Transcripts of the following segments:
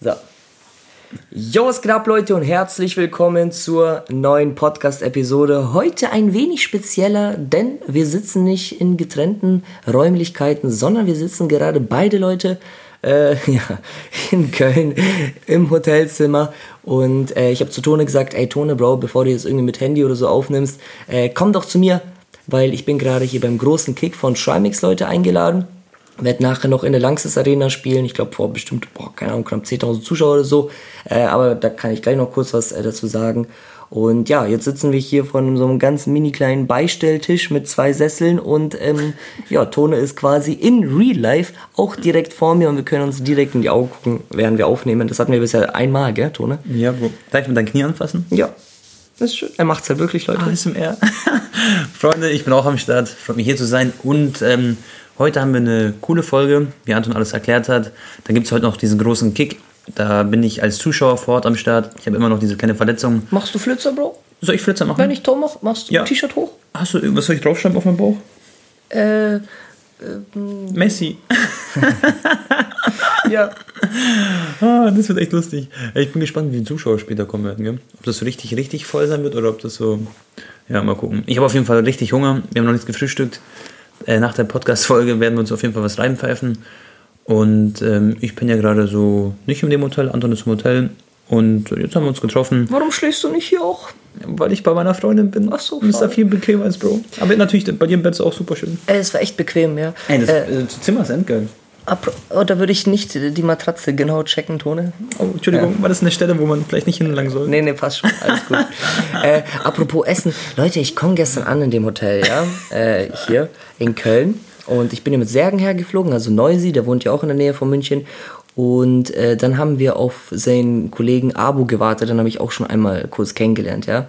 So. Jo, was geht ab, Leute, und herzlich willkommen zur neuen Podcast-Episode. Heute ein wenig spezieller, denn wir sitzen nicht in getrennten Räumlichkeiten, sondern wir sitzen gerade beide Leute äh, ja, in Köln im Hotelzimmer. Und äh, ich habe zu Tone gesagt, ey Tone, Bro, bevor du jetzt irgendwie mit Handy oder so aufnimmst, äh, komm doch zu mir, weil ich bin gerade hier beim großen Kick von Trimix Leute eingeladen. Werd nachher noch in der Langsys Arena spielen. Ich glaube, vor bestimmt, boah, keine Ahnung, knapp 10.000 Zuschauer oder so. Äh, aber da kann ich gleich noch kurz was äh, dazu sagen. Und ja, jetzt sitzen wir hier von so einem ganz mini kleinen Beistelltisch mit zwei Sesseln und ähm, ja, Tone ist quasi in Real Life auch direkt vor mir und wir können uns direkt in die Augen gucken, während wir aufnehmen. Das hatten wir bisher einmal, gell, Tone? Ja, Bro. Darf ich mit deinen Knie anfassen? Ja. Das ist schön. Er macht's halt wirklich, Leute. ASMR. Freunde, ich bin auch am Start. Freut mich hier zu sein. Und ähm, heute haben wir eine coole Folge, wie Anton alles erklärt hat. Dann gibt es heute noch diesen großen Kick. Da bin ich als Zuschauer vor Ort am Start. Ich habe immer noch diese kleine Verletzung. Machst du Flitzer, Bro? Soll ich Flitzer machen? Wenn ich Tor mache, machst du Ja. ein T-Shirt hoch? Hast du, was soll ich draufschreiben auf meinem Bauch? Äh, Messi. ja. Ah, das wird echt lustig. Ich bin gespannt, wie die Zuschauer später kommen werden. Gell? Ob das so richtig, richtig voll sein wird oder ob das so. Ja, mal gucken. Ich habe auf jeden Fall richtig Hunger. Wir haben noch nichts gefrühstückt. Äh, nach der Podcast-Folge werden wir uns auf jeden Fall was reinpfeifen. Und ähm, ich bin ja gerade so nicht in dem Hotel, Anton ist im Hotel. Und jetzt haben wir uns getroffen, Warum schläfst du nicht hier auch? weil ich bei meiner Freundin bin. Ach so, ist da viel bequemer als Bro. Aber natürlich, bei dir im Bett ist auch super schön. Äh, es war echt bequem, ja. Ey, das, äh, äh, das Zimmer ist endgeil. Apro- oh, da würde ich nicht die Matratze genau checken, Tone. Oh, Entschuldigung, war das eine Stelle, wo man vielleicht nicht hinlangen soll? Nee, nee, passt schon. Alles gut. äh, apropos Essen. Leute, ich komme gestern an in dem Hotel, ja. Äh, hier in Köln. Und ich bin hier mit Särgen hergeflogen, also Neusi, der wohnt ja auch in der Nähe von München. Und äh, dann haben wir auf seinen Kollegen Abu gewartet, den habe ich auch schon einmal kurz kennengelernt, ja.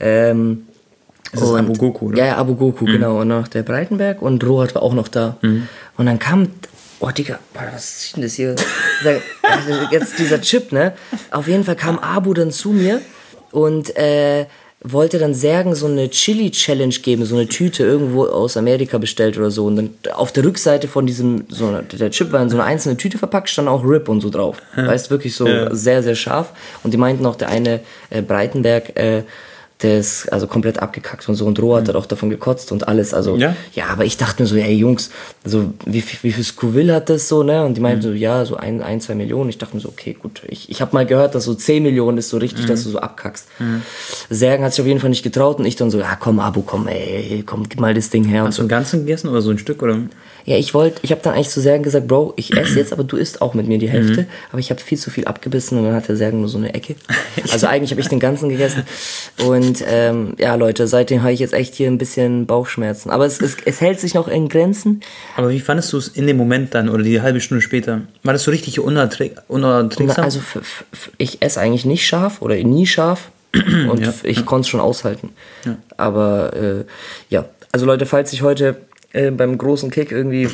Ähm, Das ist Abu Goku, oder? Ja, ja, Abu Goku, genau. Und noch der Breitenberg und Rohat war auch noch da. Und dann kam, oh Digga, boah, was ist denn das hier? Jetzt dieser Chip, ne? Auf jeden Fall kam Abu dann zu mir und äh, wollte dann Särgen so eine Chili-Challenge geben, so eine Tüte irgendwo aus Amerika bestellt oder so. Und dann auf der Rückseite von diesem, so eine, der Chip war in so eine einzelne Tüte verpackt, stand auch RIP und so drauf. Weißt wirklich so Ja. sehr, sehr scharf. Und die meinten auch, der eine äh, Breitenberg, äh, der ist also komplett abgekackt und so und Roh hat auch davon gekotzt und alles. Also Ja? ja, aber ich dachte mir so, ey Jungs, also wie, viel- wie viel Scoville hat das so, ne? Und die meinten so, ja, so ein, ein, zwei Millionen. Ich dachte mir so, okay, gut. Ich, ich habe mal gehört, dass so 10 Millionen ist so richtig, dass du so abkackst. Särgen hat sich auf jeden Fall nicht getraut und ich dann so, ja komm, Abo, komm, ey, komm, gib mal das Ding her. Und Hast du einen ganzen gegessen oder so ein Stück? Oder? ja, ich wollte, ich habe dann eigentlich zu Sergen gesagt, Bro, ich esse jetzt, aber du isst auch mit mir die Hälfte. Aber ich habe viel zu viel abgebissen und dann hat der Sergen nur so eine Ecke. Also eigentlich habe ich den ganzen gegessen. Und ähm, ja, Leute, seitdem habe ich jetzt echt hier ein bisschen Bauchschmerzen. Aber es, es, es hält sich noch in Grenzen. Aber wie fandest du es in dem Moment dann oder die halbe Stunde später? War das so richtig unerträg unerträgsam? Also f- f- f- ich esse eigentlich nicht scharf oder nie scharf. Und Ja, ich konnte es schon aushalten. Aber äh, ja, also Leute, falls ich heute äh, beim großen Kick irgendwie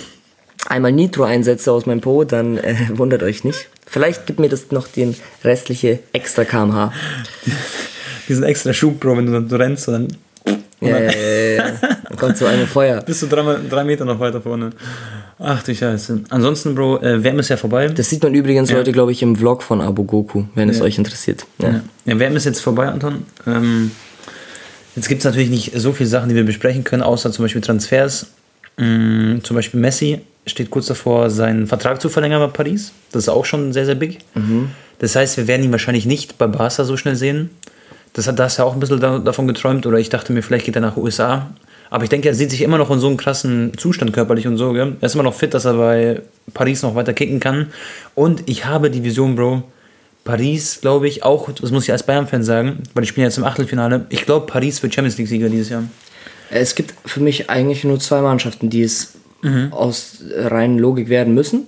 einmal Nitro einsetze aus meinem Po, dann äh, wundert euch nicht. Vielleicht gibt mir das noch den restliche extra kmh. Diesen extra Schub, Bro, wenn du dann rennst, dann Ja, ja, ja, ja. Dann kommt so eine Feuer. bist du drei, drei Meter noch weiter vorne. Ach du Scheiße. Ansonsten, Bro, äh, WM ist ja vorbei. Das sieht man übrigens heute, glaube ich, im Vlog von Abu Goku, wenn es Ja. euch interessiert. Ja. Ja. ja, WM ist jetzt vorbei, Anton. Ähm, jetzt gibt es natürlich nicht so viele Sachen, die wir besprechen können, außer zum Beispiel Transfers. Mm, zum Beispiel Messi steht kurz davor, seinen Vertrag zu verlängern bei Paris. Das ist auch schon sehr, sehr big. Das heißt, wir werden ihn wahrscheinlich nicht bei Barca so schnell sehen. Das hat, da hast du ja auch ein bisschen da, davon geträumt oder ich dachte mir, vielleicht geht er nach USA. Aber ich denke, er sieht sich immer noch in so einem krassen Zustand körperlich und so. Gell? Er ist immer noch fit, dass er bei Paris noch weiter kicken kann. Und ich habe die Vision, Bro. Paris, glaube ich, auch, das muss ich als Bayern-Fan sagen, weil ich spiele jetzt im Achtelfinale. Ich glaube, Paris wird Champions League-Sieger dieses Jahr. Es gibt für mich eigentlich nur zwei Mannschaften, die es Mhm. aus reinen Logik werden müssen.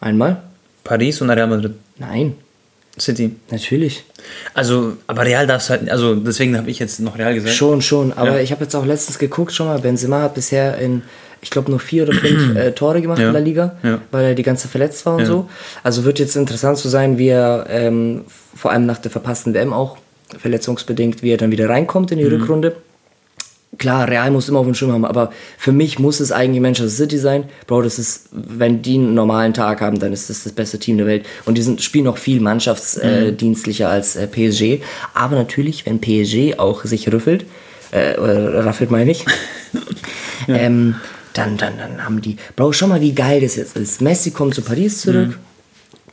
Einmal. Paris und Real Madrid. Nein, City. natürlich. Also, aber Real darfst halt, also deswegen habe ich jetzt noch Real gesagt. Schon, schon. Aber Ja. ich habe jetzt auch letztens geguckt schon mal. Benzema hat bisher in, ich glaube, nur vier oder fünf äh, Tore gemacht Ja. in der Liga, Ja. weil er die ganze verletzt war und so. Also wird jetzt interessant zu sein, wie er ähm, vor allem nach der verpassten WM auch verletzungsbedingt, wie er dann wieder reinkommt in die Mhm. Rückrunde. Klar, Real muss immer auf dem Schirm haben, aber für mich muss es eigentlich Manchester City sein. Bro, das ist, wenn die einen normalen Tag haben, dann ist das das beste Team der Welt. Und die sind, spielen noch viel mannschaftsdienstlicher als äh, PSG. Aber natürlich, wenn PSG auch sich rüffelt, äh, oder raffelt meine ich, ähm, dann, dann, dann haben die, Bro, schau mal, wie geil das jetzt ist. Messi kommt zu Paris zurück.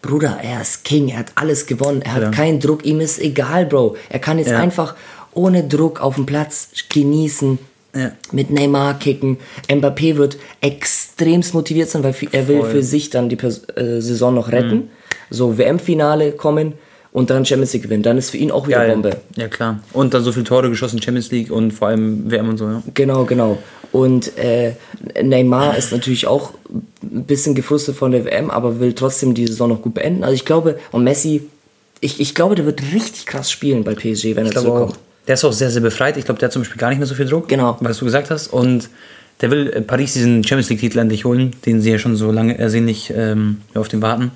Bruder, er ist King, er hat alles gewonnen, er hat Ja. keinen Druck, ihm ist egal, Bro. Er kann jetzt Ja. einfach ohne Druck auf dem Platz genießen, Ja. mit Neymar kicken. Mbappé wird extremst motiviert sein, weil er will Voll. Mhm. für sich dann die Pers äh, Saison noch retten. So WM-Finale kommen und dann Champions League gewinnen. Dann ist für ihn auch wieder Bombe. Ja, klar. Und dann so viele Tore geschossen, Champions League und vor allem WM und so, ja. Genau, genau. Und äh, Neymar ist natürlich auch ein bisschen gefrustet von der WM, aber will trotzdem die Saison noch gut beenden. Also ich glaube, und Messi, ich, ich glaube, der wird richtig krass spielen bei PSG, wenn er Ich zurückkommt. auch. Der ist auch sehr, sehr befreit. Ich glaube, der hat zum Beispiel gar nicht mehr so viel Druck. Genau. Was du gesagt hast. Und der will äh, Paris diesen Champions League-Titel endlich holen, den sie ja schon so lange ersehnlich ähm, ja, auf den warten.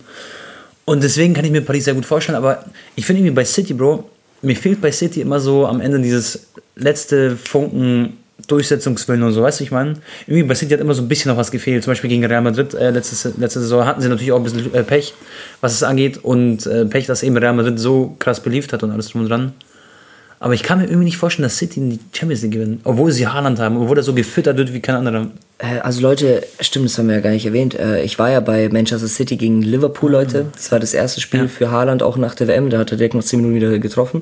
Und deswegen kann ich mir Paris sehr gut vorstellen. Aber ich finde irgendwie bei City, Bro, mir fehlt bei City immer so am Ende dieses letzte Funken Durchsetzungswillen und so, weißt du, ich meine? Irgendwie bei City hat immer so ein bisschen noch was gefehlt. Zum Beispiel gegen Real Madrid äh, letzte, letzte Saison hatten sie natürlich auch ein bisschen äh, Pech, was es angeht. Und äh, Pech, dass eben Real Madrid so krass beliebt hat und alles drum und dran. Aber ich kann mir irgendwie nicht vorstellen, dass City die Champions League gewinnen. Obwohl sie Haaland haben, obwohl er so gefüttert wird wie kein anderer. Äh, Also Leute, stimmt, das haben wir ja gar nicht erwähnt. Äh, Ich war ja bei Manchester City gegen Liverpool, Leute. Das war das erste Spiel für Haaland auch nach der WM. Da hat er direkt noch 10 Minuten wieder getroffen.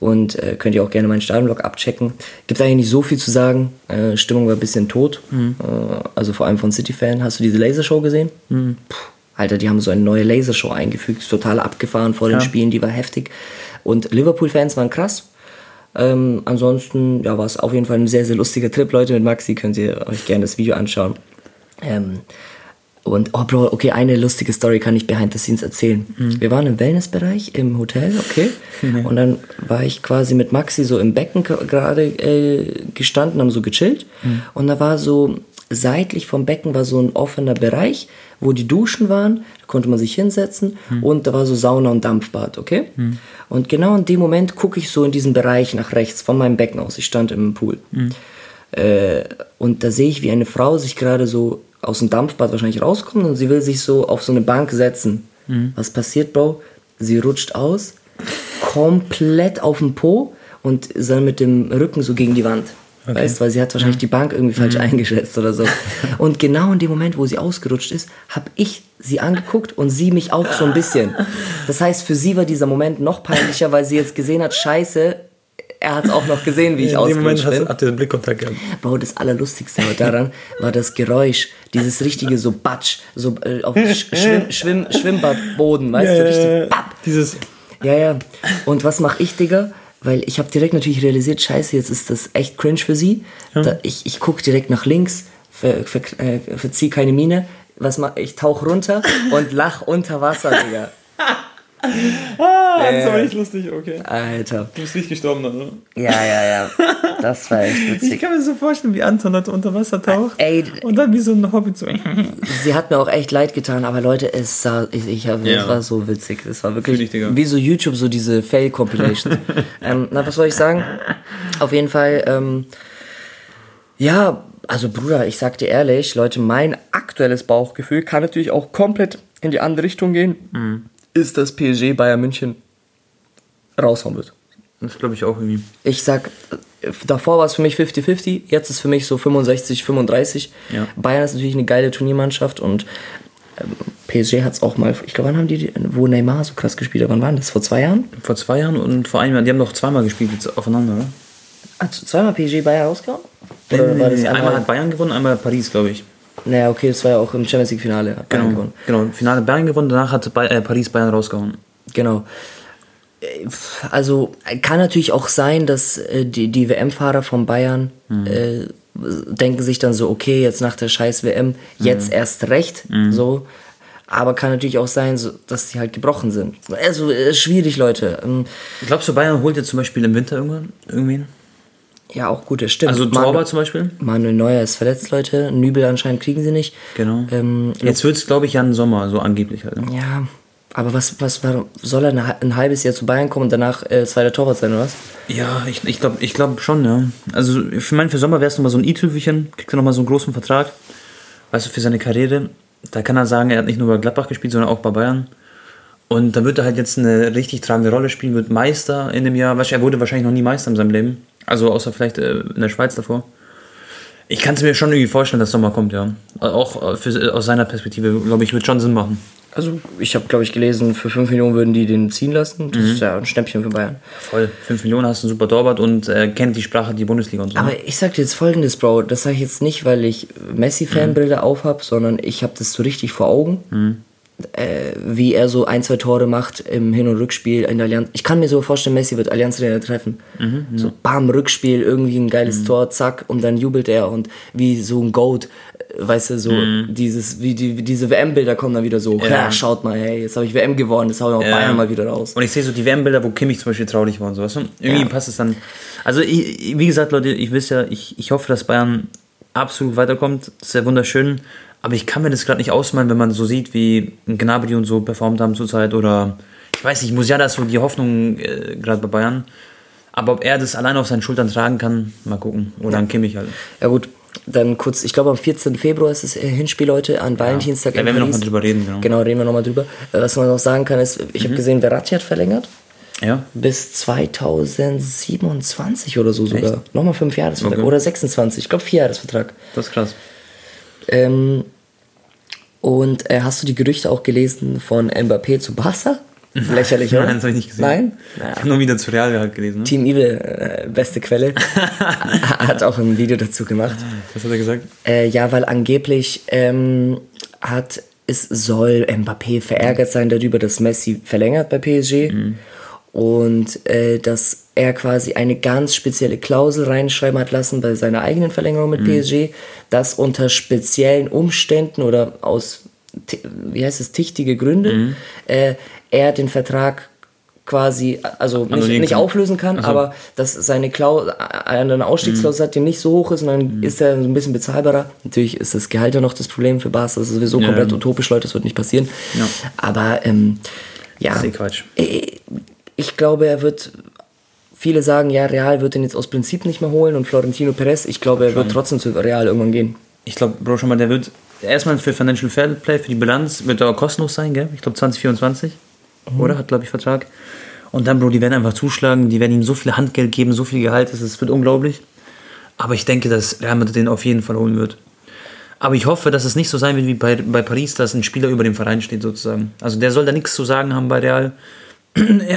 Und äh, könnt ihr auch gerne meinen Stadionblog abchecken. Gibt eigentlich nicht so viel zu sagen. Äh, Stimmung war ein bisschen tot. Äh, also vor allem von City-Fan. Hast du diese Lasershow gesehen? Puh, Alter, die haben so eine neue Lasershow eingefügt. Total abgefahren vor den Ja. Spielen. Die war heftig. Und Liverpool-Fans waren krass. Ähm, ansonsten ja, war es auf jeden Fall ein sehr, sehr lustiger Trip, Leute. Mit Maxi könnt ihr euch gerne das Video anschauen. Ähm, und, oh Bro, okay, eine lustige Story kann ich behind the scenes erzählen. Wir waren im Wellnessbereich im Hotel, okay. Und dann war ich quasi mit Maxi so im Becken gerade äh, gestanden, haben so gechillt. Und da war so, seitlich vom Becken war so ein offener Bereich, wo die Duschen waren. Da konnte man sich hinsetzen. Und da war so Sauna und Dampfbad, okay. Und genau in dem Moment gucke ich so in diesen Bereich nach rechts von meinem Becken aus. Ich stand im Pool. Äh, und da sehe ich, wie eine Frau sich gerade so aus dem Dampfbad wahrscheinlich rauskommt und sie will sich so auf so eine Bank setzen. Was passiert, Bro? Sie rutscht aus, komplett auf den Po und ist dann mit dem Rücken so gegen die Wand. Weißt, weil sie hat wahrscheinlich die Bank irgendwie falsch eingeschätzt oder so. Und genau in dem Moment, wo sie ausgerutscht ist, habe ich sie angeguckt und sie mich auch so ein bisschen. Das heißt, für sie war dieser Moment noch peinlicher, weil sie jetzt gesehen hat, scheiße, er hat es auch noch gesehen, wie ich ausgerutscht bin. habt ihr den Blickkontakt gehabt. Bro, das Allerlustigste daran war das Geräusch, dieses richtige so Batsch, so äh, auf Sch Schwimm Schwimm Schwimmbadboden, weißt du, richtig papp. Dieses. Ja, ja. Und was mache ich, Digga? Weil ich habe direkt natürlich realisiert, scheiße, jetzt ist das echt cringe für sie. Da, ich ich gucke direkt nach links, ver, ver, äh, verzieh keine Miene. Was mach, ich tauch runter und lach unter Wasser, Digga. Ah, das war echt lustig, okay. Alter. Du bist nicht gestorben dann, oder? Ja, ja, ja. Das war echt witzig. Ich kann mir so vorstellen, wie Anton dort unter Wasser taucht. Ey, Und dann wie so ein Hobbit so. Sie hat mir auch echt leid getan, aber Leute, es sah, ich, ich hab, Ja. es war so witzig. Es war wirklich ich, Digga. wie so YouTube, so diese Fail-Compilations. ähm, na, was soll ich sagen? Auf jeden Fall, ähm, ja, also Bruder, ich sag dir ehrlich, Leute, mein aktuelles Bauchgefühl kann natürlich auch komplett in die andere Richtung gehen. Mhm. Ist, dass PSG Bayern München raushauen wird. Das glaube ich auch irgendwie. Ich sag, davor war es für mich 50-50, jetzt ist für mich so 65-35. Ja. Bayern ist natürlich eine geile Turniermannschaft und ähm, PSG hat es auch mal, ich glaube, wann haben die, wo Neymar so krass gespielt hat, wann waren das? Vor zwei Jahren? Vor zwei Jahren und vor einem Jahr, die haben doch zweimal gespielt jetzt aufeinander, oder? Hat zweimal PSG Bayern rausgehauen? Nee, nee, nee, einmal einmal? hat Bayern gewonnen, einmal Paris, glaube ich. Naja, okay, das war ja auch im Champions League Finale. Hat Bayern Genau, gewonnen. genau. Im Finale Bayern gewonnen, danach hat äh, Paris Bayern rausgehauen. Genau. Also kann natürlich auch sein, dass äh, die, die WM-Fahrer von Bayern äh, denken sich dann so, okay, jetzt nach der scheiß WM, jetzt erst recht, so. Aber kann natürlich auch sein, so, dass die halt gebrochen sind. Also äh, schwierig, Leute. Ähm, Glaubst du, Bayern holt jetzt zum Beispiel im Winter irgendwann irgendwen? Ja, auch gut, das stimmt. Also Torwart zum Beispiel? Manuel Neuer ist verletzt, Leute. Nübel anscheinend kriegen sie nicht. Genau. Ähm, Jetzt wird es, glaube ich, Jan Sommer, so angeblich halt. Ne? Ja, Aber was, was warum soll er ein halbes Jahr zu Bayern kommen und danach äh, zweiter Torwart sein, oder was? Ja, ich, ich glaube ich glaub schon, ja. Also ich meine, für Sommer wäre es nochmal so ein i-Tüpfelchen, kriegt er nochmal so einen großen Vertrag. Weißt du, für seine Karriere. Da kann er sagen, er hat nicht nur bei Gladbach gespielt, sondern auch bei Bayern. Und dann wird er halt jetzt eine richtig tragende Rolle spielen, wird Meister in dem Jahr. Weißt du, er wurde wahrscheinlich noch nie Meister in seinem Leben. Also außer vielleicht äh, in der Schweiz davor. Ich kann es mir schon irgendwie vorstellen, dass Sommer kommt, ja. Auch äh, für, aus seiner Perspektive, glaube ich, wird schon Sinn machen. Also, ich habe, glaube ich, gelesen, für 5 Millionen würden die den ziehen lassen. Das ist ja ein Schnäppchen für Bayern. Voll. 5 Millionen hast du einen super Torwart und äh, kennt die Sprache, die Bundesliga und so. Aber ich sag dir jetzt folgendes, Bro. Das sage ich jetzt nicht, weil ich Messi-Fanbrille aufhab, sondern ich habe das so richtig vor Augen. Äh, wie er so ein, zwei Tore macht im Hin- und Rückspiel in der Allianz. Ich kann mir so vorstellen, Messi wird Allianz Arena treffen. So bam, Rückspiel, irgendwie ein geiles Tor, zack, und dann jubelt er und wie so ein Goat, äh, weißt du, so dieses, wie, die, diese WM-Bilder kommen dann wieder so, ja. schaut mal, hey, jetzt habe ich WM gewonnen, das hau ich auch Bayern mal wieder raus. Und ich sehe so die WM-Bilder, wo Kimmich zum Beispiel traurig war und sowas. Und irgendwie Ja. passt es dann. Also, ich, wie gesagt, Leute, ich wisst ja, ich, ich hoffe, dass Bayern absolut weiterkommt. Das ist ja wunderschön. Aber ich kann mir das gerade nicht ausmalen, wenn man so sieht, wie Gnabry und so performt haben zurzeit. Oder ich weiß nicht, Musiala ist so die Hoffnung äh, gerade bei Bayern. Aber ob er das allein auf seinen Schultern tragen kann, mal gucken. Oder an Kimmich halt. Ja gut, dann kurz, ich glaube am 14. Februar ist das äh, Hinspiel heute, an Valentinstag Da in werden wir noch Paris. mal drüber reden, genau. Genau, reden wir nochmal drüber. Äh, Was man noch sagen kann ist, ich habe gesehen, Verratti hat verlängert. Ja. Bis 2027 oder so sogar. Nochmal fünf Jahresvertrag. Okay. Oder 26. Ich glaube, vier Jahresvertrag. Das ist krass. Ähm, und äh, hast du die Gerüchte auch gelesen von Mbappé zu Barca? Lächerlich, oder? Nein, das habe ich nicht gesehen. Nein? Ich habe nur wieder zu Real halt gelesen. Ne? Team Evil, äh, beste Quelle, hat auch ein Video dazu gemacht. Was hat er gesagt? Äh, ja, weil angeblich ähm, hat es soll Mbappé verärgert sein darüber, dass Messi verlängert bei PSG und äh, dass er quasi eine ganz spezielle Klausel reinschreiben hat lassen bei seiner eigenen Verlängerung mit PSG, dass unter speziellen Umständen oder aus wie heißt es tichtige Gründe äh, er den Vertrag quasi also nicht, nicht auflösen kann, aber dass seine Klausel eine Ausstiegsklausel hat, die nicht so hoch ist und dann ist er ein bisschen bezahlbarer. Natürlich ist das Gehalt ja noch das Problem für Barca, das ist sowieso Ja. komplett utopisch, Leute, das wird nicht passieren. Ja. Aber ähm, ja, Das ist eh Quatsch. äh, ich glaube, er wird. Viele sagen, ja, Real wird ihn jetzt aus Prinzip nicht mehr holen und Florentino Perez, ich glaube, er wird trotzdem zu Real irgendwann gehen. Ich glaube, Bro, schon mal, der wird erstmal für Financial Fair Play, für die Bilanz, wird er auch kostenlos sein, gell? Ich glaube 2024. Oder? Hat, glaube ich, Vertrag. Und dann, Bro, die werden einfach zuschlagen, die werden ihm so viel Handgeld geben, so viel Gehalt, ist- wird unglaublich. Aber ich denke, dass Real Madrid den auf jeden Fall holen wird. Aber ich hoffe, dass es nicht so sein wird wie bei, bei Paris, dass ein Spieler über dem Verein steht, sozusagen. Also der soll da nichts zu sagen haben bei Real.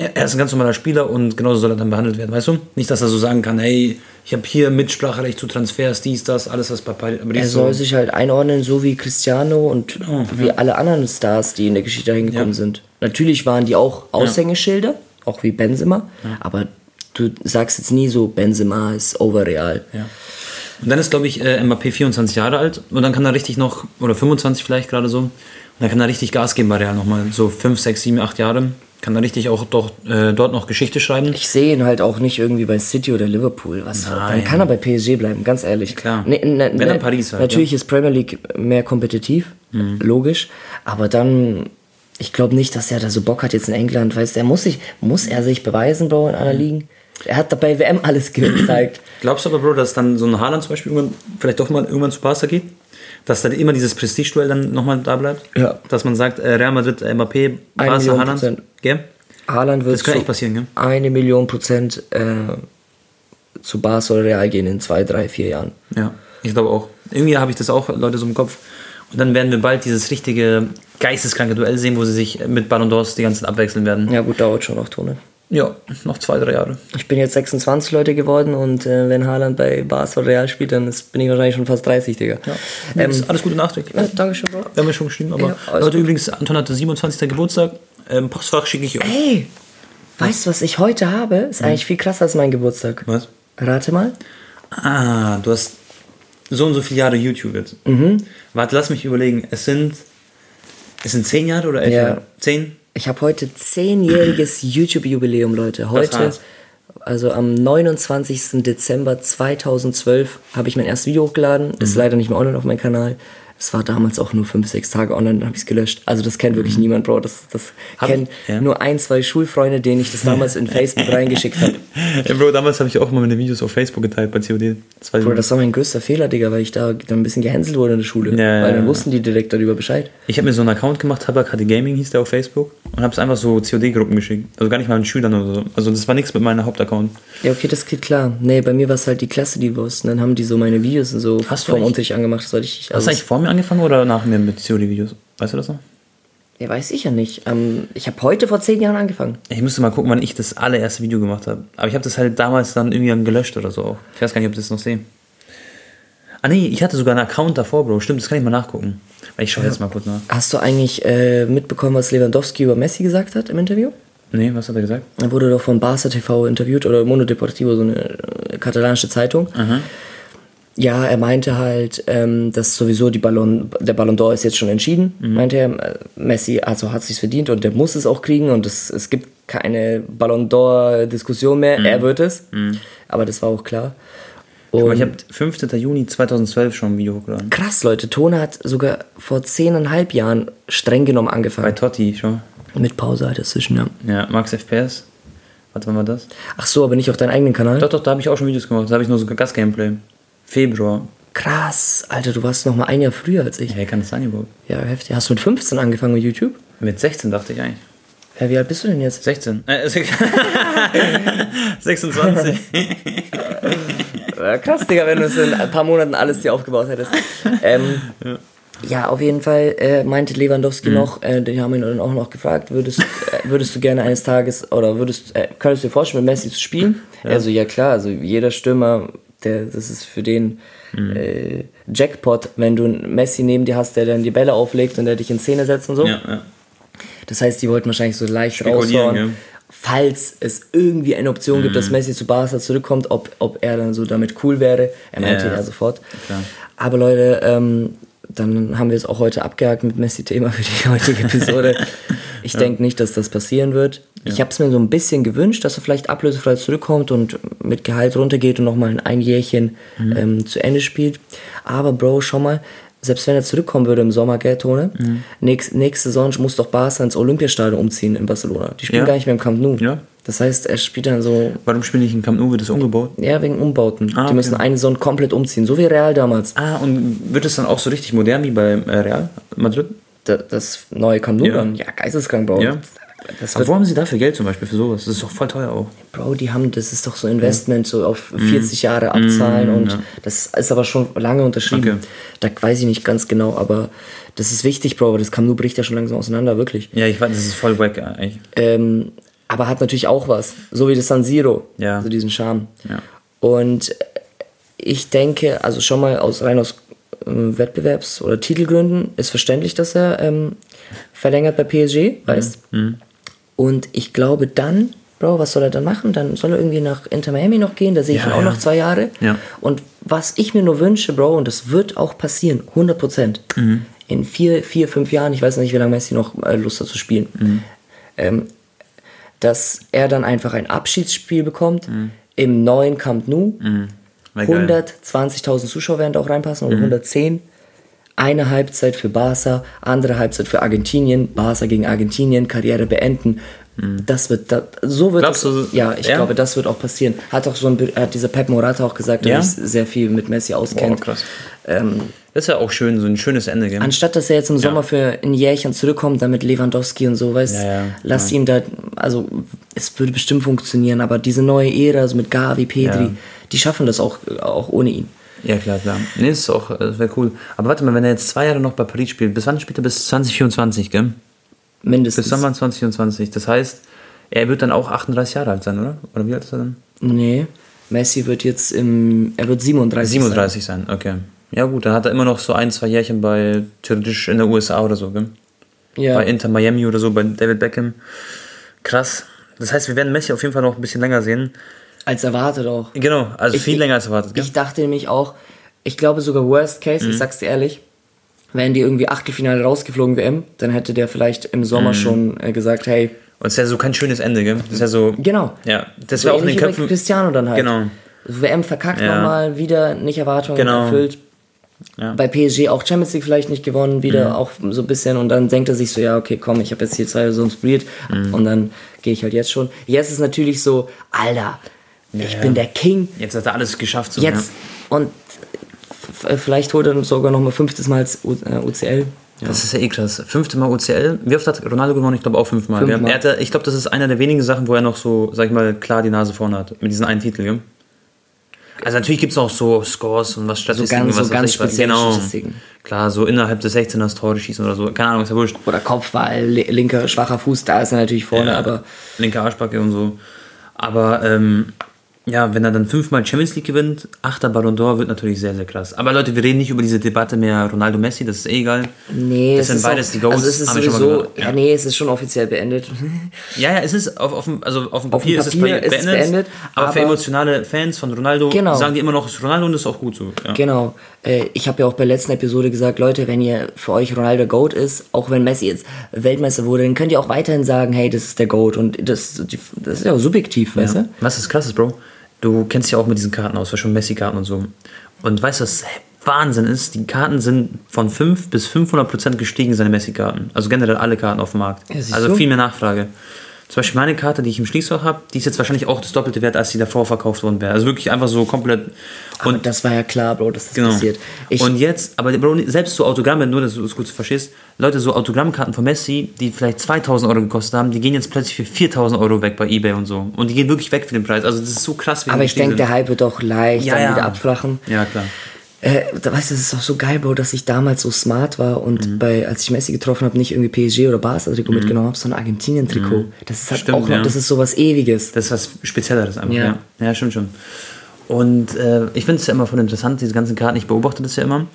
Er, er ist ein ganz normaler Spieler und genauso soll er dann behandelt werden, weißt du? Nicht, dass er so sagen kann, hey, ich habe hier Mitspracherecht zu Transfers, dies, das, alles, was bei Er soll sich halt einordnen, so wie Cristiano und Genau, wie alle anderen Stars, die in der Geschichte dahin gekommen Ja. sind. Natürlich waren die auch Aushängeschilder, auch wie Benzema, aber du sagst jetzt nie so, Benzema ist overreal. Ja. Und dann ist, glaube ich, äh, Mbappé 24 Jahre alt und dann kann er richtig noch, oder 25 vielleicht gerade so, und dann kann er richtig Gas geben bei Real nochmal. So 5, 6, 7, 8 Jahre. Kann er richtig auch doch, äh, dort noch Geschichte schreiben. Ich sehe ihn halt auch nicht irgendwie bei City oder Liverpool. Was, dann kann er bei PSG bleiben, ganz ehrlich. Klar. Ne, ne, Wenn dann Paris halt, Natürlich ist Premier League mehr kompetitiv, Mhm. logisch. Aber dann, ich glaube nicht, dass er da so Bock hat jetzt in England. Weißt du, er muss sich, muss er sich beweisen, Bro, in Mhm. aller Ligen? Er hat dabei WM alles gezeigt. Glaubst du aber, Bro, dass dann so ein Haaland zum Beispiel irgendwann, vielleicht doch mal irgendwann zu Barca geht? Dass dann immer dieses Prestige-Duell dann nochmal da bleibt? Ja. Dass man sagt, äh, Real Madrid, äh, Mbappé, Barca, Haaland. Prozent. Gell? Haaland wird Das kann echt passieren, gell? eine Million Prozent äh, zu Barca oder Real gehen in zwei, drei, vier Jahren. Ja, ich glaube auch. Irgendwie habe ich das auch, Leute, so im Kopf. Und dann werden wir bald dieses richtige geisteskranke Duell sehen, wo sie sich mit Ballon d'Ors die ganze Zeit abwechseln werden. Ja gut, dauert schon noch, Tone. Ja, noch zwei, drei Jahre. Ich bin jetzt 26 Leute geworden und äh, wenn Haaland bei oder Real spielt, dann ist, bin ich wahrscheinlich schon fast 30, Digga. Ja. Ähm, alles Gute nachträglich. ja, Dankeschön, Bro. Wir haben ja schon geschrieben, aber Ja, gut. übrigens, Anton hatte 27. Geburtstag. Ähm, Postfach schicke ich euch. Ey, weißt du, was ich heute habe? Ist eigentlich viel krasser als mein Geburtstag. Was? Rate mal. Ah, du hast so und so viele Jahre YouTube jetzt. Mhm. Warte, lass mich überlegen. Es sind, es sind zehn Jahre oder elf Ja. Jahre? Zehn? Ich habe heute zehnjähriges YouTube-Jubiläum, Leute. Heute, also am 29. Dezember 2012, habe ich mein erstes Video hochgeladen. Ist leider nicht mehr online auf meinem Kanal. Es war damals auch nur fünf, sechs Tage online, dann habe ich es gelöscht. Also das kennt wirklich niemand, Bro. Das, das Hab kennen ich- ja. nur ein, zwei Schulfreunde, denen ich das damals in Facebook reingeschickt habe. Ja, Bro, damals habe ich auch mal meine Videos auf Facebook geteilt bei COD. Das war Bro, das war mein größter Fehler, Digga, weil ich da dann ein bisschen gehänselt wurde in der Schule. Ja, weil dann wussten die direkt darüber Bescheid. ich habe mir so einen Account gemacht, Tabak HD Gaming hieß der auf Facebook und habe es einfach so COD-Gruppen geschickt. Also gar nicht mal an Schülern oder so. Also das war nichts mit meinem Hauptaccount. Ja, okay, das geht klar. Nee, bei mir war es halt die Klasse, die wussten. Dann haben die so meine Videos und so Hast vom Unterricht angemacht. Das war richtig. Hast Also, du eigentlich vor mir angefangen oder nach mir mit COD-Videos? Weißt du das noch? ja, weiß ich ja nicht. Ähm, ich habe heute vor zehn Jahren angefangen. Ich müsste mal gucken, wann ich das allererste Video gemacht habe. Aber ich habe das halt damals dann irgendwie dann gelöscht oder so. Ich weiß gar nicht, ob ich das noch sehe. Ah nee, ich hatte sogar einen Account davor, Bro. Stimmt, das kann ich mal nachgucken. Ich schaue jetzt mal kurz nach. Hast du eigentlich äh, mitbekommen, was Lewandowski über Messi gesagt hat im Interview? Nee, was hat er gesagt? Er wurde doch von Barca TV interviewt oder Mundo Deportivo, so eine äh, katalanische Zeitung. Ja, er meinte halt, ähm, dass sowieso die Ballon, der Ballon d'Or ist jetzt schon entschieden, meinte er. Messi also hat sich's verdient und der muss es auch kriegen und es, es gibt keine Ballon d'Or-Diskussion mehr. Er wird es. Aber das war auch klar. Und ich habe 15. Juni 2012 schon ein Video hochgeladen. krass, Leute, Tone hat sogar vor zehneinhalb Jahren streng genommen Bei angefangen. Totti schon. Mit Pause halt dazwischen, ja. Ja, Max FPS. Warte, wann war das? Ach so, aber nicht auf deinem eigenen Kanal? Doch, doch, da habe ich auch schon Videos gemacht. Da habe ich nur so Gast-Gameplay. Februar. Krass, Alter, du warst noch mal ein Jahr früher als ich. Hey, kann das sein überhaupt? Ja, heftig. Hast du mit 15 angefangen mit YouTube? Mit 16 dachte ich eigentlich. Ja, wie alt bist du denn jetzt? 16. Äh, 26. Ja, krass, Digga, wenn du es in ein paar Monaten alles dir aufgebaut hättest. Ähm, ja. auf jeden Fall äh, meinte Lewandowski noch, äh, den haben ihn dann auch noch gefragt, würdest, äh, würdest du gerne eines Tages, oder würdest, äh, könntest du dir vorstellen, mit Messi zu spielen? Also ja klar, also jeder Stürmer, der, das ist für den äh, Jackpot, wenn du einen Messi neben dir hast, der dann die Bälle auflegt und der dich in Szene setzt und so. ja, ja. Das heißt, die wollten wahrscheinlich so leicht raushauen, ja. Mhm. falls es irgendwie eine Option gibt, dass Messi zu Barca zurückkommt, ob, ob er dann so damit cool wäre. Er meinte Ja, ja, sofort. klar. Aber Leute, ähm, dann haben wir es auch heute abgehakt mit Messi-Thema für die heutige Episode. Ich denke nicht, dass das passieren wird. Ich habe es mir so ein bisschen gewünscht, dass er vielleicht ablösefrei zurückkommt und mit Gehalt runtergeht und nochmal ein Jährchen Mhm. ähm, zu Ende spielt. Aber Bro, schau mal, selbst wenn er zurückkommen würde im Sommer, gell, Tone? Mhm. Nächst, nächste Saison muss doch Barca ins Olympiastadion umziehen in Barcelona. Die spielen Ja. gar nicht mehr im Camp Nou. Ja. Das heißt, er spielt dann so, Warum spiele ich in Camp Nou? Wird das umgebaut? ja, wegen Umbauten. Ah, Die müssen okay. eine Saison komplett umziehen, so wie Real damals. Ah, und wird es dann auch so richtig modern wie bei äh, Real Madrid? Da- Das neue Nou Ja. ja, geisteskrank, Bro. Ja. Das Aber wo haben sie dafür Geld zum Beispiel für sowas? Das ist doch voll teuer auch. Bro, die haben, das ist doch so Investment, so auf 40 Jahre abzahlen und Mhm. ja. das ist aber schon lange unterschrieben. Okay. Da weiß ich nicht ganz genau, aber das ist wichtig, Bro, aber das Camp Nou bricht ja schon langsam auseinander, wirklich. Ja, ich weiß, das ist voll wack eigentlich. Ähm, aber hat natürlich auch was, so wie das San Siro, Ja. so diesen Charme. Ja. Und ich denke, also schon mal aus rein aus äh, Wettbewerbs- oder Titelgründen ist verständlich, dass er ähm, verlängert bei PSG, weißt. Und ich glaube dann, Bro, was soll er dann machen? Dann soll er irgendwie nach Inter Miami noch gehen, da sehe ich Ja, ihn auch ja. noch zwei Jahre. Ja. Und was ich mir nur wünsche, Bro, und das wird auch passieren, 100 Prozent, in vier, vier, fünf Jahren, ich weiß nicht, wie lange Messi noch äh, Lust hat zu spielen, ähm, dass er dann einfach ein Abschiedsspiel bekommt im neuen Camp Nou. Wär geil. 120.000 Zuschauer werden da auch reinpassen oder 110. Eine Halbzeit für Barca, andere Halbzeit für Argentinien, Barca gegen Argentinien, Karriere beenden. Das wird, da, so wird Glaubst es, du, ja, ich ja? glaube, das wird auch passieren. Hat auch so ein, hat dieser Pep Morata auch gesagt, der Ja? sich sehr viel mit Messi auskennt. Boah, krass. Ähm, Das ist ja auch schön, so ein schönes Ende, gell? anstatt dass er jetzt im Sommer für ein Jährchen zurückkommt, dann mit Lewandowski und so, weißt Ja, ja, lass ja. ihm da, also es würde bestimmt funktionieren, aber diese neue Ära, so mit Gavi, Pedri, Ja. Die schaffen das auch, auch ohne ihn. Ja, klar, klar. Nee, das ist auch, das wäre cool. Aber warte mal, wenn er jetzt zwei Jahre noch bei Paris spielt, bis wann spielt er? Bis 2024, gell? Mindestens. Bis Sommer 2024. Das heißt, er wird dann auch 38 Jahre alt sein, oder? Oder wie alt ist er dann? Nee, Messi wird jetzt im, er wird 37. 37 sein, okay. Ja gut, dann hat er immer noch so ein, zwei Jährchen bei theoretisch in der USA oder so, gell? Sein. Ja. Bei Inter Miami oder so, bei David Beckham. Krass. Das heißt, wir werden Messi auf jeden Fall noch ein bisschen länger sehen. Als erwartet auch. Genau, also Ich- viel länger als erwartet, gell? Ich dachte nämlich auch, ich glaube sogar Worst Case, Mhm. ich sag's dir ehrlich, wären die irgendwie Achtelfinale rausgeflogen WM, dann hätte der vielleicht im Mhm. Sommer schon äh, gesagt, hey, Und es ist ja so kein schönes Ende, gell? Das ist ja so. genau. Ja, das So wäre auch in den Köpfen. Cristiano dann halt. Genau. WM verkackt Ja. nochmal, wieder nicht Erwartungen Genau. erfüllt. Ja. Bei PSG auch Champions League vielleicht nicht gewonnen, wieder auch so ein bisschen. Und dann denkt er sich so, ja, okay, komm, ich habe jetzt hier zwei Saisons probiert und dann gehe ich halt jetzt schon. Jetzt ist natürlich so, Alter, ich ja. bin der King. Jetzt hat er alles geschafft. So, Jetzt. Und f- vielleicht holt er sogar noch mal fünftes Mal als U äh, UCL. Ja. Das ist ja eh krass. Fünfte Mal UCL. Wie oft hat Ronaldo gewonnen? Ich glaube auch fünfmal. Fünfmal. Er hatte, ich glaube, das ist einer der wenigen Sachen, wo er noch so, sag ich mal, klar die Nase vorne hat. Mit diesen einen Titel. Gell? Also natürlich gibt es auch so Scores und was Statistiken. ganz- so was weiß ganz ich was. spezielle genau. Statistiken. Klar, so innerhalb des 16ers Tore schießen oder so. Keine Ahnung, ist ja wurscht. Oder Kopfball, li- linker, schwacher Fuß, da ist er natürlich vorne, Ja, aber linke Arschbacke und so. Aber ähm, ja, wenn er dann fünfmal Champions League gewinnt, achter Ballon d'Or, wird natürlich sehr, sehr krass. Aber Leute, wir reden nicht über diese Debatte mehr Ronaldo-Messi, das ist eh egal. nee, Das es sind ist beides auch, die Goats, Also es ist sowieso, ja. ja. nee, es ist schon offiziell beendet. Ja, ja, es ist auf, auf, dem, also auf dem Auf dem Papier, ist, es Papier ist es beendet, beendet, aber, für aber- emotionale Fans von Ronaldo Genau. sagen die immer noch, es ist Ronaldo und das ist auch gut so. Ja. Genau. Äh, ich habe ja auch bei der letzten Episode gesagt, Leute, wenn ihr für euch Ronaldo Goat ist, auch wenn Messi jetzt Weltmeister wurde, dann könnt ihr auch weiterhin sagen, hey, das ist der Goat. Und das, das ist ja auch subjektiv, weißt du? Was ist krasses, Bro? Du kennst dich ja auch mit diesen Karten aus, war schon Messi-Karten und so. Und weißt du, was Wahnsinn ist? Die Karten sind von 5 bis 500 Prozent gestiegen, seine Messi-Karten. Also generell alle Karten auf dem Markt. Ja, also viel mehr Nachfrage. Zum Beispiel meine Karte, die ich im Schließfach habe, die ist jetzt wahrscheinlich auch das doppelte Wert, als die davor verkauft worden wäre. Also wirklich einfach so komplett. Und Und das war ja klar, Bro, dass das Genau. passiert. Ich, und jetzt, aber Bro, selbst so Autogramme, nur dass du es gut verstehst, Leute, so Autogrammkarten von Messi, die vielleicht 2000 Euro gekostet haben, die gehen jetzt plötzlich für 4000 Euro weg bei Ebay und so. Und die gehen wirklich weg für den Preis. Also das ist so krass, wie aber ich denke, der. Hype wird auch leicht Ja, dann ja. wieder abflachen. Ja, klar. Äh, da weißt du, das ist auch so geil, Bro, dass ich damals so smart war und Mhm. bei, als ich Messi getroffen habe, nicht irgendwie PSG oder Barca-Trikot mitgenommen habe, sondern Argentinien-Trikot. Das ist halt Stimmt, auch noch, ja. das ist sowas Ewiges. Das ist was Spezielleres einfach. Ja. Ja, ja, stimmt schon. Und äh, ich finde es ja immer voll interessant, diese ganzen Karten. Ich beobachte das ja immer.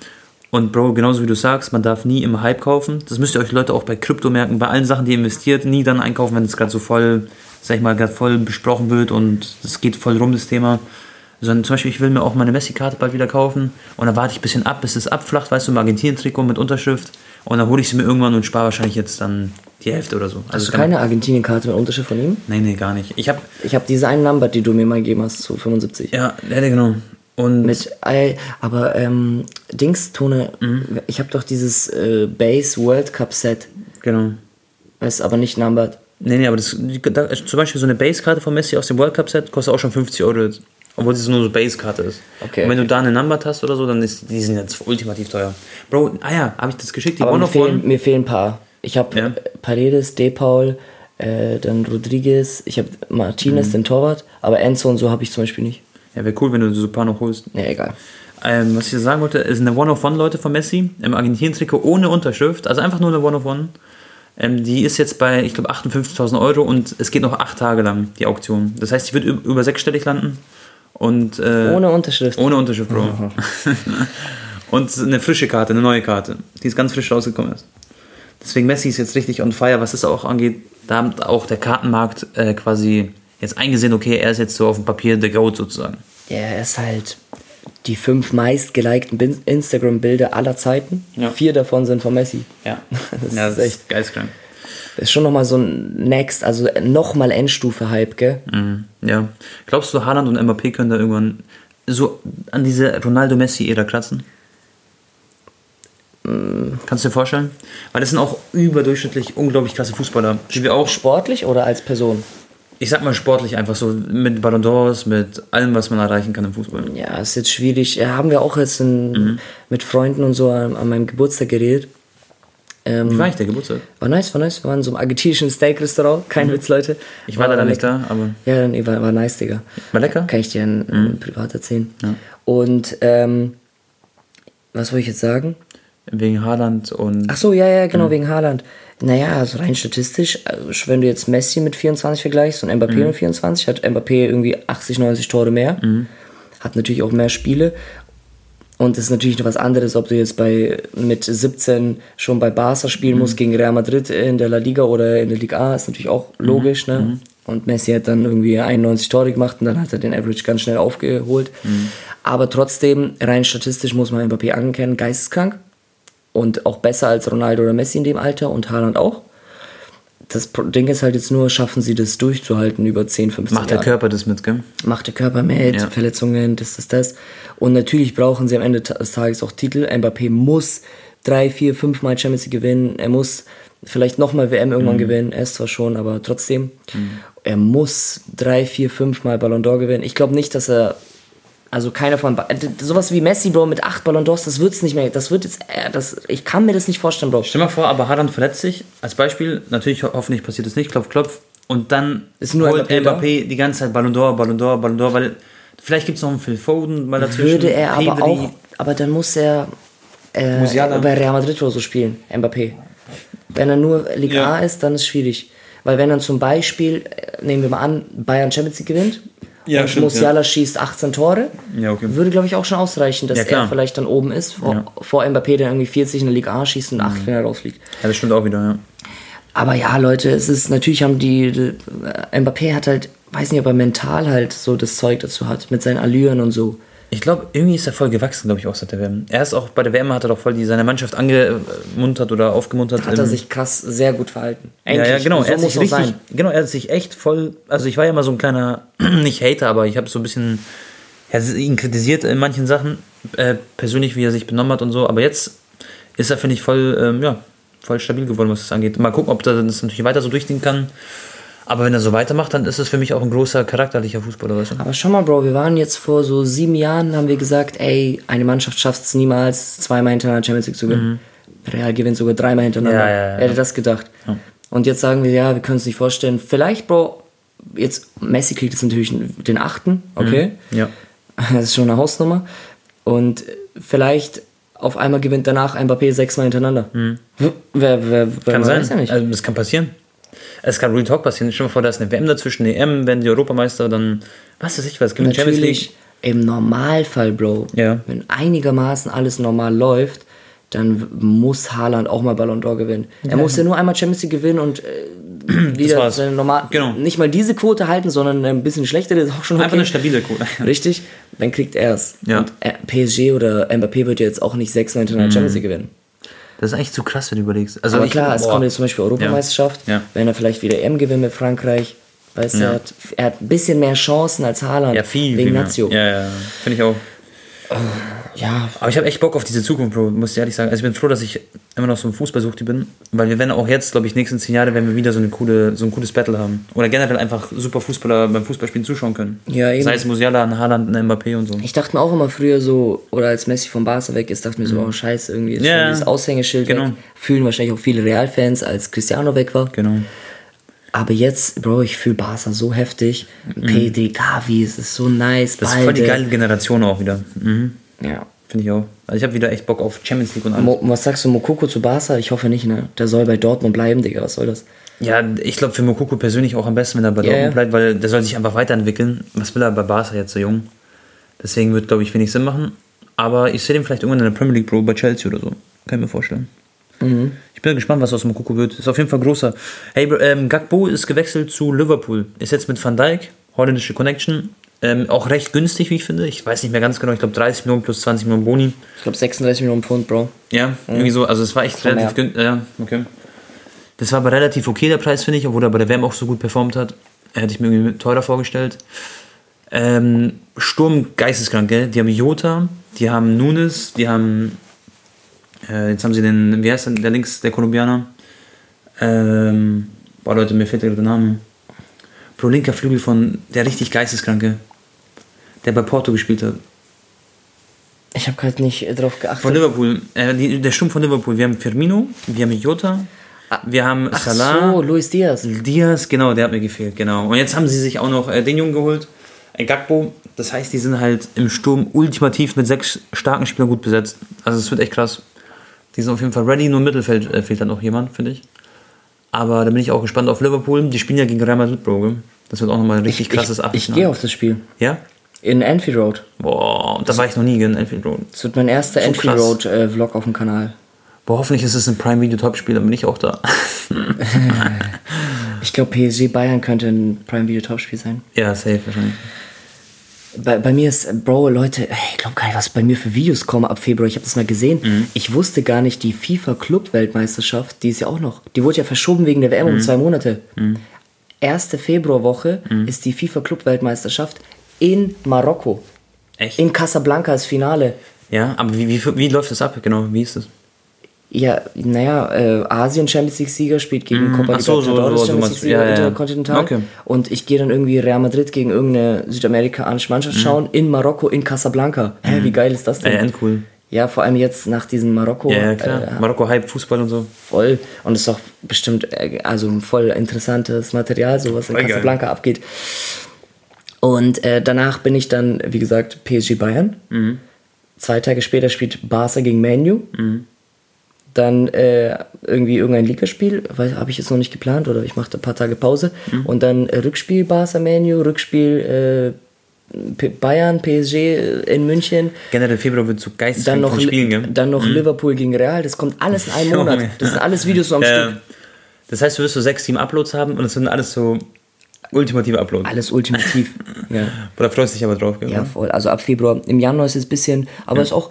Und Bro, genauso wie du sagst, man darf nie im Hype kaufen. Das müsst ihr euch Leute auch bei Krypto merken. Bei allen Sachen, die ihr investiert, nie dann einkaufen, wenn es gerade so voll, sag ich mal, gerade voll besprochen wird und es geht voll rum, das Thema. Sondern zum Beispiel, ich will mir auch meine Messi-Karte bald wieder kaufen und dann warte ich ein bisschen ab, bis es abflacht, weißt du, im Argentinien-Trikot mit Unterschrift. Und dann hole ich sie mir irgendwann und spare wahrscheinlich jetzt dann die Hälfte oder so. Also Hast du kann man- keine Argentinien-Karte mit Unterschrift von ihm? Nee, nee, gar nicht. Ich habe Ich habe diese eine Number, die du mir mal gegeben hast, zu 75. Ja, ja, genau. Und Mit, äh, aber ähm, Dings, Tone, Mhm. ich habe doch dieses äh, Base World Cup Set, genau. ist aber nicht numbered. Nee, nee, aber das, da, zum Beispiel so eine Base-Karte von Messi aus dem World Cup-Set kostet auch schon 50 Euro. Obwohl es nur so Base-Karte ist. Okay, Und wenn du da eine Number hast oder so, dann ist die sind jetzt ultimativ teuer. Bro, ah ja, habe ich das geschickt? Die Aber mir fehlen, mir fehlen ein paar. Ich habe Ja. Paredes, De Paul, äh, dann Rodriguez, ich habe Mhm. Martinez, den Torwart, aber Enzo und so habe ich zum Beispiel nicht. Ja, wäre cool, wenn du so ein paar noch holst. Ja, egal. Ähm, was ich sagen wollte, ist eine One of One, Leute, von Messi im Argentinien-Trikot ohne Unterschrift. Also einfach nur eine One of One. Ähm, die ist jetzt bei, ich glaube, 58.000 Euro und es geht noch acht Tage lang, die Auktion. Das heißt, die wird über sechsstellig landen. Und, äh, Ohne Unterschrift. Ohne Unterschrift, Bro. und eine frische Karte, eine neue Karte, die ist ganz frisch rausgekommen ist. Deswegen Messi ist jetzt richtig on fire, was das auch angeht. Da hat auch der Kartenmarkt äh, quasi jetzt eingesehen, okay, er ist jetzt so auf dem Papier der Goat sozusagen. Ja, er ist halt die fünf meist gelikten Bin- Instagram-Bilder aller Zeiten. Ja. Vier davon sind von Messi. Ja, Das ja, ist das echt- ist geistkrank. Ist schon nochmal so ein Next, also nochmal Endstufe-Hype, gell? Mhm, ja. Glaubst du, Haaland und Mbappé können da irgendwann so an diese Ronaldo-Messi-Ära kratzen? Kannst du dir vorstellen? Weil das sind auch überdurchschnittlich unglaublich klasse Fußballer, die wir auch Sportlich oder als Person? ich sag mal sportlich einfach so mit Ballon d'Ors, mit allem, was man erreichen kann im Fußball. Ja, ist jetzt schwierig. Ja, haben wir auch jetzt in, Mhm. mit Freunden und so an, an meinem Geburtstag geredet. Ähm, Wie war ich der Geburtstag? War nice, war nice. Wir waren in so einem argentinischen Steak-Restaurant. Kein Witz, Leute. Mhm. Ich war leider nicht lecker. da, aber Ja, nee, war, war nice, Digga. war lecker. Kann ich dir in, in privat erzählen. Und, ähm, was wollte ich jetzt sagen? Wegen Haaland und Ach so, ja, ja, Mhm. genau, wegen Haaland. Naja, also rein statistisch, äh, wenn du jetzt Messi mit 24 vergleichst und Mbappé Mhm. mit 24, hat Mbappé irgendwie 80, 90 Tore mehr. Hat natürlich auch mehr Spiele. Und es ist natürlich noch was anderes, ob du jetzt bei mit 17 schon bei Barca spielen musst gegen Real Madrid in der La Liga oder in der Liga A, ist natürlich auch logisch, ne? Und Messi hat dann irgendwie 91 Tore gemacht und dann hat er den Average ganz schnell aufgeholt. Aber trotzdem, rein statistisch muss man Mbappé anerkennen, geisteskrank und auch besser als Ronaldo oder Messi in dem Alter und Haaland auch. Das Ding ist halt jetzt nur, schaffen sie das durchzuhalten über 10, 15 Macht der Jahre. Körper das mit, gell? Macht der Körper mit, Ja. Verletzungen, das, das, das. Und natürlich brauchen sie am Ende des Tages auch Titel. Mbappé muss drei, vier, fünf Mal Champions League gewinnen. Er muss vielleicht nochmal WM irgendwann gewinnen. Er ist zwar schon, aber trotzdem. Er muss drei, vier, fünf Mal Ballon d'Or gewinnen. Ich glaube nicht, dass er. Also keiner von. Sowas wie Messi, Bro, mit acht Ballon d'Ors, das wird's nicht mehr. Das wird jetzt. äh, Das, ich kann mir das nicht vorstellen, Bro. Stell mal vor, aber Haaland verletzt sich. Als Beispiel, natürlich ho hoffentlich passiert das nicht, klopf, klopf. Und dann Ist nur holt Mbappé? Mbappé die ganze Zeit Ballon d'Or, Ballon d'Or, Ballon d'Or, weil vielleicht gibt es noch einen Phil Foden mal dazwischen. Würde er aber Pedri. auch. Aber dann muss er. Äh, bei Real Madrid oder so spielen, Mbappé. Wenn er nur Liga Ja. A ist, dann ist es schwierig. Weil wenn dann zum Beispiel, äh, nehmen wir mal an, Bayern Champions League gewinnt Ja, und stimmt, Musiala schießt 18 Tore, Ja, okay. würde glaube ich auch schon ausreichen, dass Ja, er vielleicht dann oben ist, vor, Ja. vor Mbappé, der irgendwie 40 in der Liga A schießt und 8 wenn er rausfliegt. Ja, das stimmt auch wieder, ja. Aber ja, Leute, es ist natürlich haben die, die äh, Mbappé hat halt, weiß nicht, ob er mental halt so das Zeug dazu hat, mit seinen Allüren und so. Ich glaube, irgendwie ist er voll gewachsen, glaube ich, auch seit der WM. Er ist auch bei der WM hat er doch voll die, seine Mannschaft angemuntert oder aufgemuntert. Hat er sich krass sehr gut verhalten. Ja, ja, Eigentlich. genau. So er hat muss sich richtig, sein. genau, er hat sich echt voll, also ich war ja immer so ein kleiner, nicht Hater, aber ich habe so ein bisschen, ja, ihn kritisiert in manchen Sachen, äh, persönlich, wie er sich benommen hat und so, aber jetzt ist er, finde ich, voll, ähm, ja, voll stabil geworden, was das angeht. Mal gucken, ob er das natürlich weiter so durchziehen kann. Aber wenn er so weitermacht, dann ist es für mich auch ein großer charakterlicher Fußballer, weißt du? Aber schau mal, Bro, wir waren jetzt vor so sieben Jahren, haben wir gesagt, ey, eine Mannschaft schafft es niemals, zweimal hintereinander Champions League zu gewinnen. Real gewinnt sogar dreimal hintereinander. Mhm. Ja, ja, ja. Wer hätte das gedacht? Und jetzt sagen wir, ja, wir können es nicht vorstellen. Vielleicht, Bro, jetzt, Messi kriegt jetzt natürlich den achten, okay? Ja. Das ist schon eine Hausnummer. Und vielleicht auf einmal gewinnt danach Mbappé sechsmal hintereinander. Wer, wer, wer, Mhm. Kann sein. ja nicht. Also, das kann passieren. Es kann Real Talk passieren. Stell dir mal vor, da ist eine WM dazwischen, eine EM, werden die Europameister, dann, was weiß ich was, gewinnt Champions League. Im Normalfall, Bro, Ja. wenn einigermaßen alles normal läuft, dann muss Haaland auch mal Ballon d'Or gewinnen. Er muss ja nur einmal Champions League gewinnen und äh, wieder seine normal, Genau. nicht mal diese Quote halten, sondern ein bisschen schlechtere ist auch schon okay. Einfach eine stabile Quote. Richtig, dann kriegt er es. Ja. Und äh, PSG oder Mbappé wird ja jetzt auch nicht sechsmal hintereinander Champions League gewinnen. Das ist eigentlich zu krass, wenn du überlegst. Also Aber klar, es boah. kommt jetzt zum Beispiel Europameisterschaft, Ja. Ja. wenn er vielleicht wieder EM gewinnt mit Frankreich. Weißt du, Ja. er, hat, er hat ein bisschen mehr Chancen als Haaland Ja, viel. wegen viel. Nazio. Ja, ja, finde ich auch. Ja, Aber ich habe echt Bock auf diese Zukunft, Bro, muss ich ehrlich sagen. Also ich bin froh, dass ich immer noch so ein Fußballsuchti bin, weil wir werden auch jetzt, glaube ich, nächsten zehn Jahre, wenn wir wieder so, eine coole, so ein cooles Battle haben. Oder generell einfach super Fußballer beim Fußballspielen zuschauen können. Ja, eben. Sei es Musiala, ein Haaland, ein Mbappé und so. Ich dachte mir auch immer früher so, oder als Messi vom Barca weg ist, dachte mir so, oh scheiße, irgendwie ist Mhm. Ja, dieses Aushängeschild genau. weg. Fühlen wahrscheinlich auch viele Real-Fans, als Cristiano weg war. Genau. Aber jetzt, Bro, ich fühle Barca so heftig. Pedri, Gavi, es ist so nice. Mhm. Das ist voll die geile Generation auch wieder. Mhm. Ja. Finde ich auch. Also ich habe wieder echt Bock auf Champions League und alles. Mo, was sagst du, Mokoko zu Barca? Ich hoffe nicht, ne? Der soll bei Dortmund bleiben, Digga, was soll das? Ja, ich glaube für Mokoko persönlich auch am besten, wenn er bei Ja, Dortmund bleibt, weil der soll sich einfach weiterentwickeln. Was will er bei Barca jetzt so jung? Deswegen wird, glaube ich, wenig Sinn machen. Aber ich sehe den vielleicht irgendwann in der Premier League Bro bei Chelsea oder so. Kann ich mir vorstellen. Mhm. Ich bin gespannt, was aus Mokoko wird. Ist auf jeden Fall großer. Hey, ähm, Gakpo ist gewechselt zu Liverpool. Ist jetzt mit Van Dijk, holländische Connection. Ähm, auch recht günstig, wie ich finde. Ich weiß nicht mehr ganz genau. Ich glaube 30 Millionen plus 20 Millionen Boni. Ich glaube 36 Millionen Pfund, Bro. Ja, irgendwie so. Also es war echt relativ günstig. Ja, okay. Das war aber relativ okay, der Preis, finde ich, obwohl er bei der WM auch so gut performt hat. Hätte ich mir irgendwie teurer vorgestellt. Ähm, Sturm geisteskrank, gell? Die haben Jota, die haben Nunes, die haben. Äh, jetzt haben sie den. Wie heißt denn der links, der Kolumbianer? Ähm, boah, Leute, mir fehlt der Name. Pro linker Flügel von der richtig geisteskranke, der bei Porto gespielt hat. Ich habe gerade nicht drauf geachtet. Von Liverpool, äh, die, der Sturm von Liverpool. Wir haben Firmino, wir haben Jota, wir haben Ach Salah, so, Luis Diaz. Diaz, genau, der hat mir gefehlt, genau. Und jetzt haben sie sich auch noch äh, den Jungen geholt, äh, Gakpo. Das heißt, die sind halt im Sturm ultimativ mit sechs starken Spielern gut besetzt. Also es wird echt krass. Die sind auf jeden Fall ready, nur im Mittelfeld äh, fehlt dann noch jemand, finde ich. Aber da bin ich auch gespannt auf Liverpool. Die spielen ja gegen Real Madrid, Bro. Das wird auch nochmal ein richtig krasses ich, ich Achtelfinale. gehe auf das Spiel. Ja? In Anfield Road. Boah, da war ich noch nie in Anfield Road. Das wird mein erster So Anfield krass. Road äh, Vlog auf dem Kanal. Boah, hoffentlich ist es ein Prime Video Top-Spiel, dann bin ich auch da. Ich glaube, PSG Bayern könnte ein Prime Video Topspiel sein. ja, safe wahrscheinlich. Bei, bei mir ist, Bro, Leute, ich glaube gar nicht, was bei mir für Videos kommen ab Februar. Ich habe das mal gesehen. Mhm. Ich wusste gar nicht, die FIFA-Club-Weltmeisterschaft, die ist ja auch noch. Die wurde ja verschoben wegen der WM Mhm. um zwei Monate. Erste Februarwoche ist die FIFA-Club-Weltmeisterschaft in Marokko. Echt? In Casablanca das Finale. ja, aber wie, wie, wie läuft das ab? Genau, wie ist das? Ja, naja, äh, Asien Champions League Sieger spielt gegen Copa ach so, Libertadores so, so Champions League. Sieger Ja, ja, ja. Interkontinental. Okay. Und ich gehe dann irgendwie Real Madrid gegen irgendeine südamerikanische Mannschaft schauen in Marokko, in Casablanca. Hä, wie geil ist das denn? Ja, endcool. Ja, vor allem jetzt nach diesem Marokko. Ja, ja, klar. Äh, Marokko Hype, Fußball und so. voll. Und es ist auch bestimmt äh, also ein voll interessantes Material, so was in Voll geil. Casablanca abgeht. Und äh, danach bin ich dann, wie gesagt, PSG Bayern. Mhm. Zwei Tage später spielt Barca gegen Manu. Dann äh, irgendwie irgendein Ligaspiel, habe ich jetzt noch nicht geplant oder ich mache ein paar Tage Pause. Mhm. Und dann äh, Rückspiel Barca Manu, Rückspiel äh, Bayern, PSG in München. Generell Februar wird so geistig Dann noch, Spielen, gell? dann noch Liverpool gegen Real. Das kommt alles in einem Junge. Monat. Das sind alles Videos so am Ja, Stück. das heißt, du wirst so sechs, sieben Uploads haben und es sind alles so ultimative Uploads. Alles ultimativ. ja. Oder freust dich aber drauf, gell? ja, voll. Also ab Februar. Im Januar ist es ein bisschen, aber ist auch,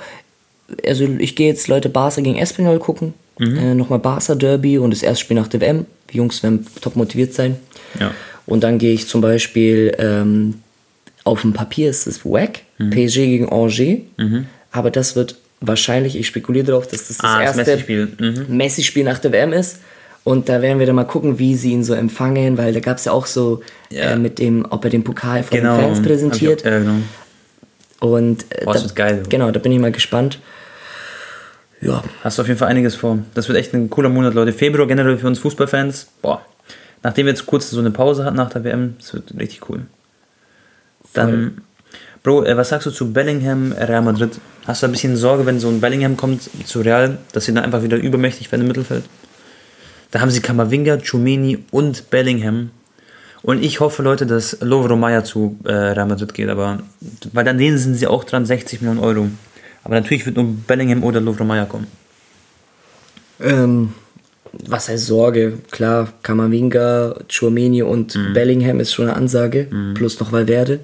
also ich gehe jetzt Leute Barca gegen Espanyol gucken. Mhm. Äh, Nochmal Barca Derby und das erste Spiel nach der WM. Die Jungs werden top motiviert sein. Ja. Und dann gehe ich zum Beispiel ähm, auf dem Papier ist es wack. Mhm. PSG gegen Angers. Aber das wird wahrscheinlich, ich spekuliere darauf, dass das das Ah, erste Messi-Spiel. Mhm. Messi-Spiel nach der WM ist. Und da werden wir dann mal gucken, wie sie ihn so empfangen, weil da gab es ja auch so Ja. äh, mit dem, ob er den Pokal von Genau. den Fans präsentiert. Auch- Ja, genau. Und äh, Boah, das da, wird geil. Genau, da bin ich mal gespannt. Ja, Hast du auf jeden Fall einiges vor. Das wird echt ein cooler Monat, Leute. Februar generell für uns Fußballfans. Boah. Nachdem wir jetzt kurz so eine Pause hatten nach der WM, das wird richtig cool. Dann, Bro, äh, was sagst du zu Bellingham, Real Madrid? Hast du ein bisschen Sorge, wenn so ein Bellingham kommt zu Real, dass sie dann einfach wieder übermächtig werden im Mittelfeld? Da haben sie Kamavinga, Chumeni und Bellingham. Und ich hoffe, Leute, dass Lovro Maya zu äh, Real Madrid geht, aber weil dann denen sind sie auch dran, 60 Millionen Euro. Aber natürlich wird nur Bellingham oder Lovro Maya kommen. ähm, was heißt Sorge? Klar, Kamavinga, Chouameni und Mhm. Bellingham ist schon eine Ansage. Plus noch Valverde.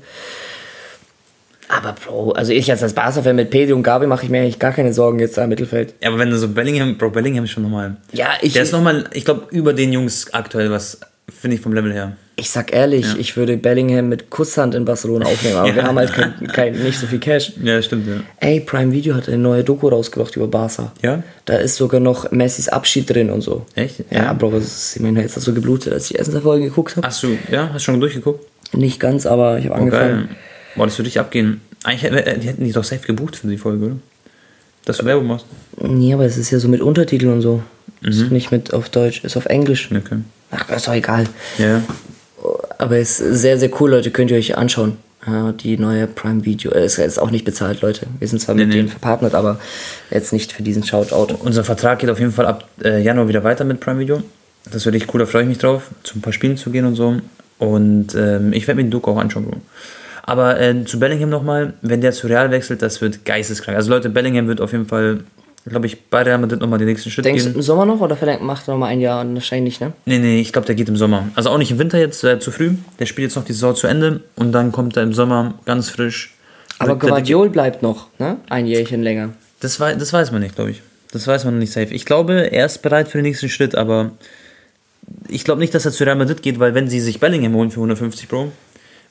Aber Bro, also ich als Barca-Fan mit Pedri und Gabi mache ich mir eigentlich gar keine Sorgen jetzt da im Mittelfeld. Ja, aber wenn du so Bellingham, Bro, Bellingham ist schon nochmal. Ja, ich, Der ist nochmal, ich glaube, über den Jungs aktuell, was finde ich vom Level her. Ich sag ehrlich, ich würde Bellingham mit Kusshand in Barcelona aufnehmen, aber wir Ja. haben halt kein, kein, nicht so viel Cash. Ja, stimmt, ja. Ey, Prime Video hat eine neue Doku rausgebracht über Barca. Ja? Da ist sogar noch Messis Abschied drin und so. Echt? Ja, Ja. Bro, das ist, mein Herz hat so geblutet, als ich die erste Folge geguckt habe. Hast du, ja, hast du schon durchgeguckt? Nicht ganz, aber ich habe Oh, angefangen. geil. Boah, das würde ich abgehen. Eigentlich, hätten- die hätten die doch safe gebucht für die Folge, oder? Dass du Werbung machst. Nee, aber es ist ja so mit Untertiteln und so. Mhm. Ist nicht mit auf Deutsch, ist auf Englisch. Okay. Ach, ist doch egal. Ja. Aber es ist sehr, sehr cool, Leute. Könnt ihr euch anschauen. Ja, die neue Prime Video. Es ist auch nicht bezahlt, Leute. Wir sind zwar mit nee. denen verpartnert, aber jetzt nicht für diesen Shoutout. Unser Vertrag geht auf jeden Fall ab äh, Januar wieder weiter mit Prime Video. Das wird echt cool, da freue ich mich drauf, zu ein paar Spielen zu gehen und so. Und ähm, ich werde mir den Doku auch anschauen, Bro. Aber äh, zu Bellingham nochmal, wenn der zu Real wechselt, das wird geisteskrank. Also Leute, Bellingham wird auf jeden Fall, glaube ich, bei Real Madrid nochmal den nächsten Schritt Denkst du gehen. im Sommer noch oder vielleicht macht er noch mal ein Jahr? Wahrscheinlich nicht, ne? Nee, nee, ich glaube, der geht im Sommer. Also auch nicht im Winter jetzt, äh, zu früh. Der spielt jetzt noch die Saison zu Ende und dann kommt er im Sommer ganz frisch. Aber Guardiol bleibt noch, ne? Ein Jährchen länger. Das, wei das weiß man nicht, glaube ich. Das weiß man noch nicht safe. Ich glaube, er ist bereit für den nächsten Schritt, aber ich glaube nicht, dass er zu Real Madrid geht, weil wenn sie sich Bellingham holen für 150 Pro,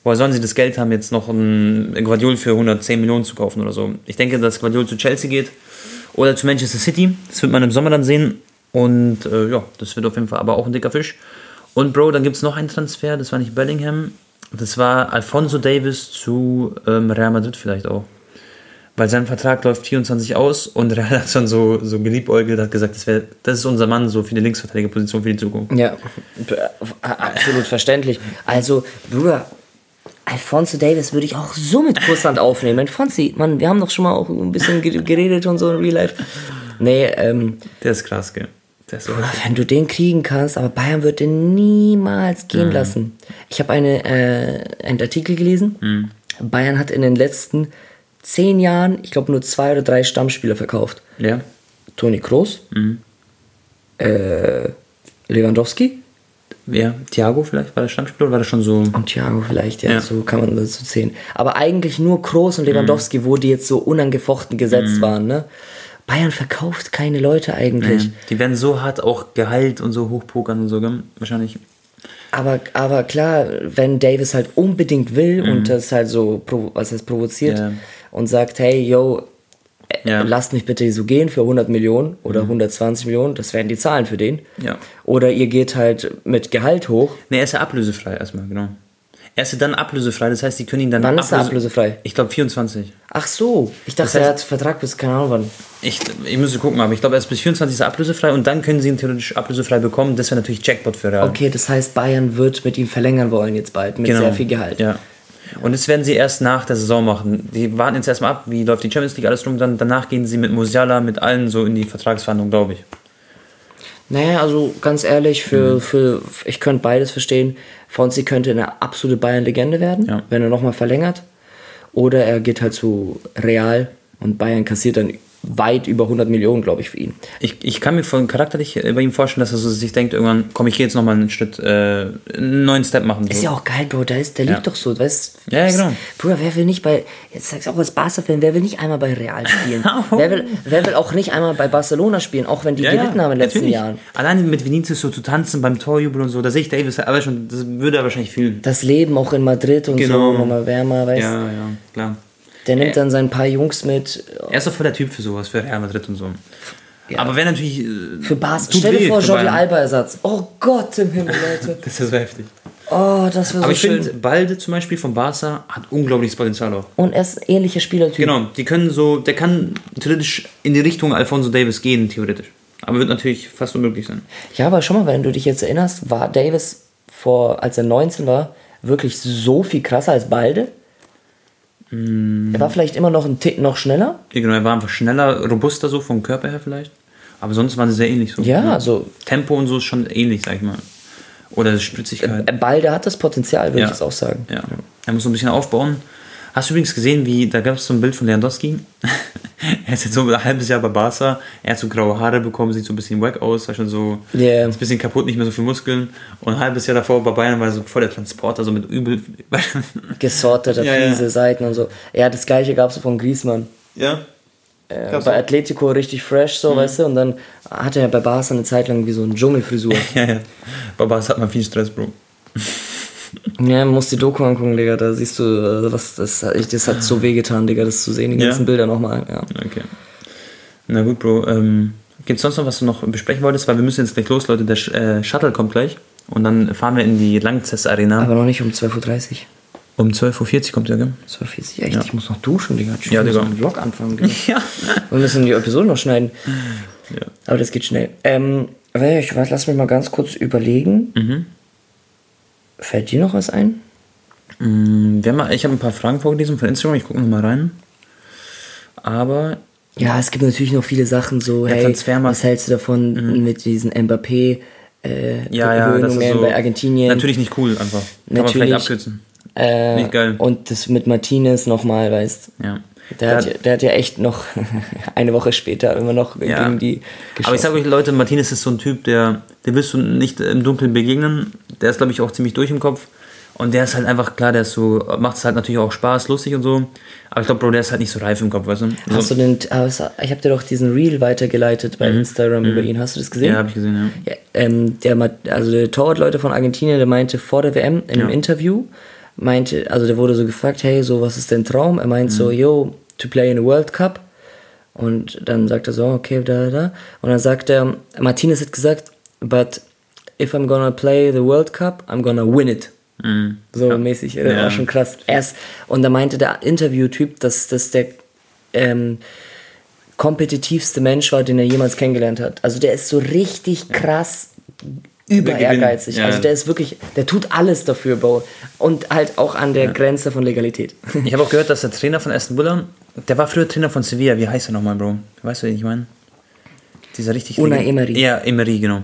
woher sollen sie das Geld haben, jetzt noch einen Guardiol für 110 Millionen zu kaufen oder so? Ich denke, dass Guardiol zu Chelsea geht oder zu Manchester City. Das wird man im Sommer dann sehen. Und äh, ja, das wird auf jeden Fall aber auch ein dicker Fisch. Und Bro, dann gibt es noch einen Transfer, das war nicht Bellingham, das war Alfonso Davis zu ähm, Real Madrid vielleicht auch weil sein Vertrag läuft 24 aus und Real hat schon so, so geliebäugelt, hat gesagt, das, wär, das ist unser Mann so für die Linksverteidigerposition für die Zukunft. Ja, absolut verständlich. Also, Bruder, Alfonso Davis würde ich auch so mit Kusshand aufnehmen. Fonzi, Mann, wir haben doch schon mal auch ein bisschen ge- geredet und so in Real Life. Nee, ähm, Der ist krass, gell? Der ist so wenn du den kriegen kannst, aber Bayern wird den niemals gehen lassen. Ich habe eine, äh, einen Artikel gelesen. Bayern hat in den letzten zehn Jahren, ich glaube, nur zwei oder drei Stammspieler verkauft. ja. Toni Kroos, äh, Lewandowski, Wer? Thiago vielleicht? War der Stammspieler oder war das schon so? Und Thiago vielleicht, ja, Ja. so kann man das so zählen. Aber eigentlich nur Kroos und Lewandowski, wo die jetzt so unangefochten gesetzt waren, ne? Bayern verkauft keine Leute eigentlich. Die werden so hart auch geheilt und so hochpokern und so? Wahrscheinlich. Aber, aber klar, wenn Davis halt unbedingt will und das halt so, was heißt provoziert Mhm. Ja. und sagt, hey, yo, Ja. Mhm. lasst mich bitte so gehen für 100 Millionen oder 120 Millionen, das wären die Zahlen für den. Ja. Oder ihr geht halt mit Gehalt hoch. Ne, er ist ja ablösefrei erstmal, genau. Er ist ja dann ablösefrei, das heißt, die können ihn dann. Wann ist er ablösefrei? Ich glaube 24. Ach so, ich dachte, Das heißt- er hat Vertrag bis, keine Ahnung wann. Ich, ich müsste gucken, aber ich glaube, er ist bis 24. ist er ablösefrei und dann können sie ihn theoretisch ablösefrei bekommen. Das wäre natürlich Jackpot für Real. Okay, das heißt, Bayern wird mit ihm verlängern wollen jetzt bald, mit sehr viel Gehalt. Genau. Ja. Und das werden sie erst nach der Saison machen. Die warten jetzt erstmal ab, wie läuft die Champions League, alles drum. Dann, danach gehen sie mit Musiala, mit allen so in die Vertragsverhandlung, glaube ich. Naja, also ganz ehrlich, Mhm. für, für ich könnte beides verstehen. Fonzi könnte eine absolute Bayern-Legende werden, Ja. wenn er nochmal verlängert. Oder er geht halt zu Real und Bayern kassiert dann weit über 100 Millionen, glaube ich, für ihn. Ich, ich kann mir von charakterlich äh, bei ihm vorstellen, dass er so sich denkt, irgendwann, komm, ich gehe jetzt nochmal einen Schritt, äh, einen neuen Step machen. So. Ist ja auch geil, Bro. Der, ist, der Ja. liegt doch so, weißt Ja, ja, genau. Bruder, wer will nicht bei, jetzt sag's auch als Barca-Fan, wer will nicht einmal bei Real spielen? wer, will, wer will auch nicht einmal bei Barcelona spielen, auch wenn die gelitten haben in den letzten natürlich. Jahren? Alleine mit Vinicius so zu tanzen beim Torjubel und so, da sehe ich Davis, aber schon, das würde er wahrscheinlich fühlen. Das Leben auch in Madrid und Genau. so, nochmal wärmer, weißt Ja, ja, klar. Der nimmt dann sein paar Jungs mit. Er ist doch voll der Typ für sowas, für Real Madrid und so. Ja. Aber wenn natürlich. äh, Für Barca. tut Stell dir vor, Jordi. Alba-Ersatz. Oh Gott im Himmel, Leute. Das ist so heftig. Oh, das wäre so Aber ich finde, Balde zum Beispiel von Barca hat unglaubliches Potenzial auch. Und er ist ähnlicher Spielertyp. Genau, die können so, der kann theoretisch in die Richtung Alfonso Davis gehen, theoretisch. Aber wird natürlich fast unmöglich sein. Ja, aber schau mal, wenn du dich jetzt erinnerst, war Davis vor, als er 19 war, wirklich so viel krasser als Balde? Mm. Er war vielleicht immer noch ein Tick noch schneller. Ja, genau, er war einfach schneller, robuster so vom Körper her vielleicht. Aber sonst waren sie sehr ähnlich so. Ja, also Tempo und so ist schon ähnlich, sag ich mal. Oder Spritzigkeit. äh, Balde hat das Potenzial, würde Ja. ich jetzt auch sagen. Ja. Er muss so ein bisschen aufbauen. Hast du übrigens gesehen, wie, da gab es so ein Bild von Lewandowski. er ist jetzt so ein halbes Jahr bei Barca. Er hat so graue Haare bekommen, sieht so ein bisschen wack aus, war schon so Yeah. ist ein bisschen kaputt, nicht mehr so viel Muskeln. Und ein halbes Jahr davor bei Bayern war er so voll der Transporter, so mit übel. Gesortete, Ja, ja. fiese Seiten und so. Ja, das gleiche gab es von Griezmann. ja. Äh, bei. Atletico richtig fresh, so, weißt du, und dann hatte er bei Barca eine Zeit lang wie so eine Dschungelfrisur. Ja, ja. Bei Barca hat man viel Stress, Bro. Ja, muss die Doku angucken, Digga, da siehst du, äh, was das, ich, das hat so wehgetan, Digga, das zu sehen, die Ja. ganzen Bilder nochmal, ja. Okay. Na gut, Bro. Ähm, Gibt es sonst noch, was du noch besprechen wolltest? Weil wir müssen jetzt gleich los, Leute. Der äh, Shuttle kommt gleich. Und dann fahren wir in die Langzess Arena. Aber noch nicht um 12.30 Uhr. um 12.40 Uhr kommt der, gell? 12.40 Uhr, echt, Ja. ich muss noch duschen, Digga. Ich Ja, muss Digga. einen Vlog anfangen, Digga. Ja. Wir müssen die Episode noch schneiden. Ja. Aber das geht schnell. Ähm, lass mich mal ganz kurz überlegen. Mhm. Fällt dir noch was ein? Mm, Wir haben, ich habe ein paar Fragen vorgelesen von Instagram. Ich gucke noch mal rein. Aber Ja, es gibt natürlich noch viele Sachen, so, Ja, hey, was hältst du davon mit diesen Mbappé äh, ja, ja, das ist so bei Argentinien? Natürlich nicht cool, einfach. Kann man Natürlich. vielleicht abkürzen. Äh, Nicht geil. Und das mit Martinez nochmal, weißt Ja. Der, hat, ja- der hat ja echt noch eine Woche später immer noch Ja. gegen die Aber ich sage euch, Leute, Martinez ist so ein Typ, der, der willst du nicht im Dunkeln begegnen. Der ist, glaube ich, auch ziemlich durch im Kopf. Und der ist halt einfach, klar, der ist so, macht es halt natürlich auch Spaß, lustig und so. Aber ich glaube, Bro, der ist halt nicht so reif im Kopf, weißt du? Hast So, du den, ich habe dir doch diesen Reel weitergeleitet bei Instagram über ihn. Hast du das gesehen? Mhm. ja, habe ich gesehen, ja. Ja, ähm, der, also der Torwartleute von Argentinien, der meinte vor der WM in einem Ja. Interview, meinte, also der wurde so gefragt, hey, so was ist dein Traum? Er meint Mhm. so, yo, to play in a World Cup. Und dann sagt er so, okay, da, da. Und dann sagt er, Martinez hat gesagt, but if I'm gonna play the World Cup, I'm gonna win it. Mhm. So mäßig, das Ja. war schon krass. Erst, und da meinte der Interviewtyp, dass das der ähm, kompetitivste Mensch war, den er jemals kennengelernt hat. Also der ist so richtig krass über ehrgeizig. Ja. Also der ist wirklich, der tut alles dafür, Bro. Und halt auch an der Grenze von Legalität. Ich habe auch gehört, dass der Trainer von Aston Villa, der war früher Trainer von Sevilla. Wie heißt er nochmal, Bro? Weißt du, wen ich meine? Dieser richtig... Legend- Emery. Ja, Emery, genau.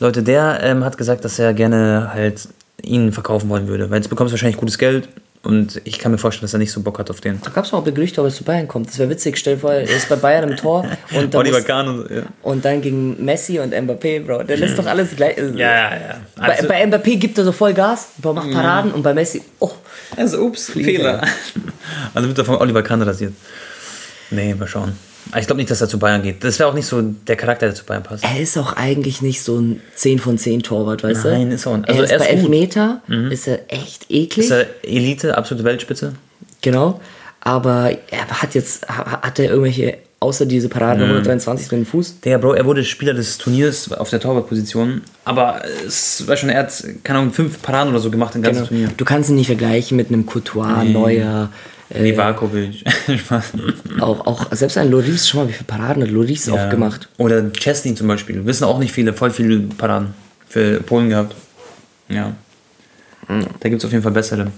Leute, der ähm, hat gesagt, dass er gerne halt ihn verkaufen wollen würde. Weil jetzt bekommst du wahrscheinlich gutes Geld. Und ich kann mir vorstellen, dass er nicht so Bock hat auf den. Da gab es auch Gerüchte, ob er zu Bayern kommt. Das wäre witzig. Stell dir vor, er ist bei Bayern im Tor und dann, Oliver Kahn und ja. und dann gegen Messi und Mbappé, Bro. Der lässt doch alles gleich. Ja, ja, ja. Bei, bei Mbappé gibt er so voll Gas, macht Paraden und bei Messi, oh. Also, ups, Fehler. Also wird er von Oliver Kahn rasiert. Nee, mal schauen. Aber Ich glaube nicht, dass er zu Bayern geht. Das wäre auch nicht so der Charakter, der zu Bayern passt. Er ist auch eigentlich nicht so ein 10 von 10 Torwart, weißt du? Nein, ist auch nicht. Also er ist er ist bei gut. Mhm. Elfmeter, ist er echt eklig. Ist er Elite, absolute Weltspitze? Genau. Aber er hat jetzt, ha- hat er irgendwelche, außer diese Parade Mhm. 123 mit dem Fuß? Der Bro, er wurde Spieler des Turniers auf der Torwartposition. Aber es war schon, er hat, keine Ahnung, fünf Paraden oder so gemacht im ganzen Genau. Turnier. Du kannst ihn nicht vergleichen mit einem Courtois, Neuer. Äh, Livakovic. Spaß. auch, auch, selbst ein Loris, schau mal, wie viele Paraden hat Loris auch Ja. gemacht. Oder Chesney zum Beispiel. Wissen auch nicht viele, voll viele Paraden für Polen gehabt. Ja. Da gibt es auf jeden Fall bessere.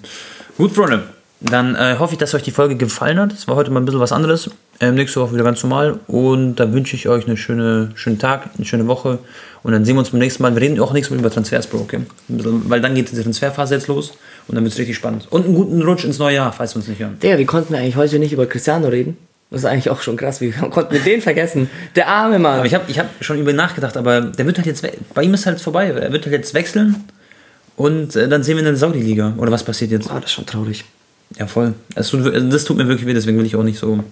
Gut, Freunde. Dann äh, hoffe ich, dass euch die Folge gefallen hat. Es war heute mal ein bisschen was anderes. Ähm, nächste Woche wieder ganz normal. Und dann wünsche ich euch einen schöne, schönen Tag, eine schöne Woche. Und dann sehen wir uns beim nächsten Mal. Wir reden auch nächstes Mal über Transfers, Bro, okay? Weil dann geht die Transferphase jetzt los. Und dann wird es richtig spannend. Und einen guten Rutsch ins neue Jahr, falls wir uns nicht hören. Digga, wie konnten wir eigentlich heute nicht über Cristiano reden? Das ist eigentlich auch schon krass. Wie konnten wir den vergessen? Der arme Mann. Aber ich habe ich hab schon über ihn nachgedacht, aber der wird halt jetzt, bei ihm ist halt vorbei. Er wird halt jetzt wechseln und äh, dann sehen wir in der Saudi-Liga. Oder was passiert jetzt? oh, das ist schon traurig. Ja, voll. Das tut, also das tut mir wirklich weh, deswegen will ich auch nicht so.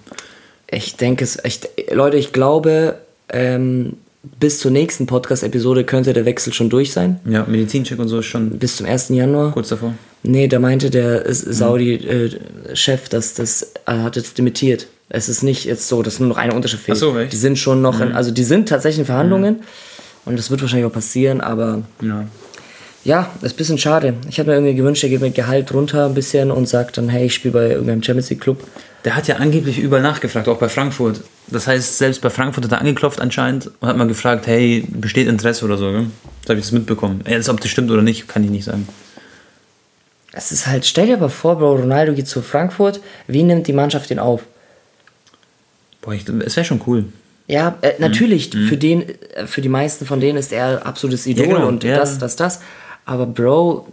Ich denke es, echt, Leute, ich glaube, ähm, bis zur nächsten Podcast-Episode könnte der Wechsel schon durch sein. Ja, Medizincheck und so ist schon Bis zum 1. Januar. kurz davor. Nee, da meinte der äh, Saudi-Chef, dass das er hat jetzt dementiert. Es ist nicht jetzt so, dass nur noch eine Unterschrift fehlt. Ach so, echt? Die sind schon noch, in, also die sind tatsächlich in Verhandlungen und das wird wahrscheinlich auch passieren, aber Ja. ja, ist ein bisschen schade. Ich hätte mir irgendwie gewünscht, er geht mit Gehalt runter ein bisschen und sagt dann, hey, ich spiele bei irgendeinem Champions League Club. Der hat ja angeblich überall nachgefragt, auch bei Frankfurt. Das heißt, selbst bei Frankfurt hat er angeklopft anscheinend und hat mal gefragt, hey, besteht Interesse oder so, gell? Das habe ich das mitbekommen. Jetzt, ob das stimmt oder nicht, kann ich nicht sagen. Es ist halt, stell dir aber vor, Bro, Ronaldo geht zu Frankfurt, wie nimmt die Mannschaft ihn auf? Boah, ich, es wäre schon cool. Ja, äh, natürlich, für den, äh, für die meisten von denen ist er absolutes Idol Mhm. genau, und ja. das, das, das. Aber Bro,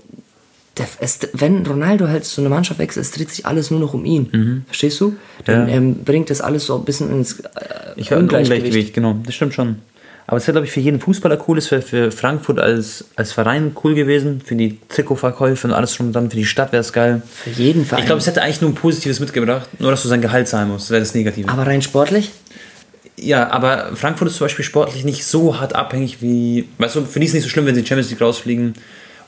der, es, wenn Ronaldo halt zu einer Mannschaft wechselt, es dreht sich alles nur noch um ihn. Verstehst du? Dann Mhm. Ja. ähm, bringt das alles so ein bisschen ins äh, Ich höre Ungleichgewicht. genau, das stimmt schon. Aber es wäre, glaube ich, für jeden Fußballer cool, es wäre für Frankfurt als, als Verein cool gewesen, für die Trikotverkäufe und alles schon dann, für die Stadt wäre es geil. Für jeden Verein. Ich glaube, es hätte eigentlich nur ein Positives mitgebracht, nur dass du sein Gehalt zahlen musst, das wäre das Negative. aber rein sportlich? Ja, aber Frankfurt ist zum Beispiel sportlich nicht so hart abhängig wie, weißt du, für die ist es nicht so schlimm, wenn sie Champions League rausfliegen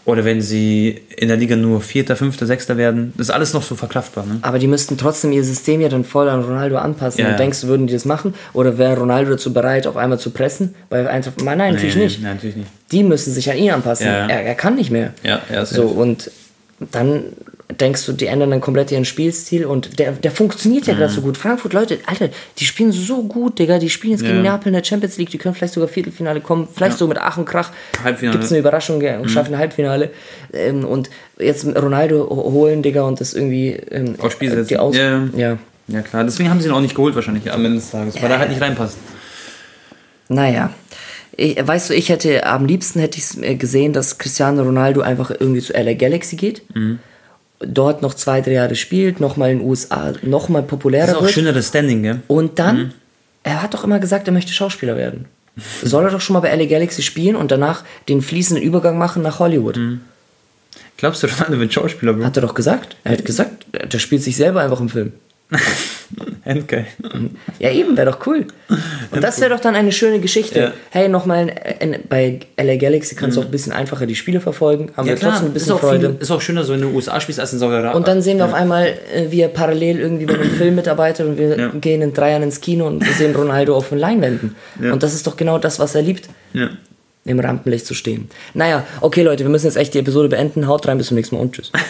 oder wenn sie in der Liga nur Vierter, Fünfter, Sechster werden. Das ist alles noch so verkraftbar, ne? Aber die müssten trotzdem ihr System ja dann voll an Ronaldo anpassen. Ja, Und ja. denkst du, würden die das machen? Oder wäre Ronaldo dazu bereit, auf einmal zu pressen? Bei Eintracht, nein, nein, natürlich Nee, nicht. Nein, natürlich nicht. Die müssen sich an ihn anpassen. Ja. Er, er kann nicht mehr. Ja, ja, So, und dann denkst du, die ändern dann komplett ihren Spielstil und der, der funktioniert ja Mhm. gerade so gut. Frankfurt, Leute, Alter, die spielen so gut, Digga. Die spielen jetzt gegen Ja. Neapel in der Champions League, die können vielleicht sogar Viertelfinale kommen, vielleicht sogar mit Ach und Krach. Halbfinale. Mhm. Gibt es eine Überraschung ja, und schaffen ein Halbfinale. Ähm, und jetzt Ronaldo ho- holen, Digga, und das irgendwie ähm, Aufs Spiel die setzen. Aus Ja. ja. Ja, klar. Deswegen haben sie ihn auch nicht geholt, wahrscheinlich am Ende des Tages, weil er halt nicht reinpasst. Naja. Ich, weißt du, ich hätte am liebsten hätte ich gesehen, dass Cristiano Ronaldo einfach irgendwie zu LA Galaxy geht. Mhm. Dort noch zwei, drei Jahre spielt, nochmal in den USA nochmal Das populärer ist auch wird. schöneres Standing, gell? Und dann, Mhm. er hat doch immer gesagt, er möchte Schauspieler werden. Soll er doch schon mal bei LA Galaxy spielen und danach den fließenden Übergang machen nach Hollywood. Mhm. Glaubst du, Ronaldo wird Schauspieler, Bro? Hat er doch gesagt. Er hat gesagt, der spielt sich selber einfach im Film. Endgeil. Ja, eben, wäre doch cool. Und das wäre doch dann eine schöne Geschichte. Ja. Hey, nochmal, bei LA Galaxy kannst du auch ein bisschen einfacher die Spiele verfolgen, haben Ja, wir klar. trotzdem ein ist bisschen auch, Freude. viel, ist auch schöner, so in den USA spielst, als in Saudi-Arabien. Und dann sehen wir auf einmal, äh, wie er parallel irgendwie bei einem Film mitarbeitet und wir Ja. gehen in drei Jahren ins Kino und wir sehen Ronaldo auf den Leinwänden. Ja. Und das ist doch genau das, was er liebt, Ja. im Rampenlicht zu stehen. Naja, okay Leute, wir müssen jetzt echt die Episode beenden. Haut rein, bis zum nächsten Mal und tschüss.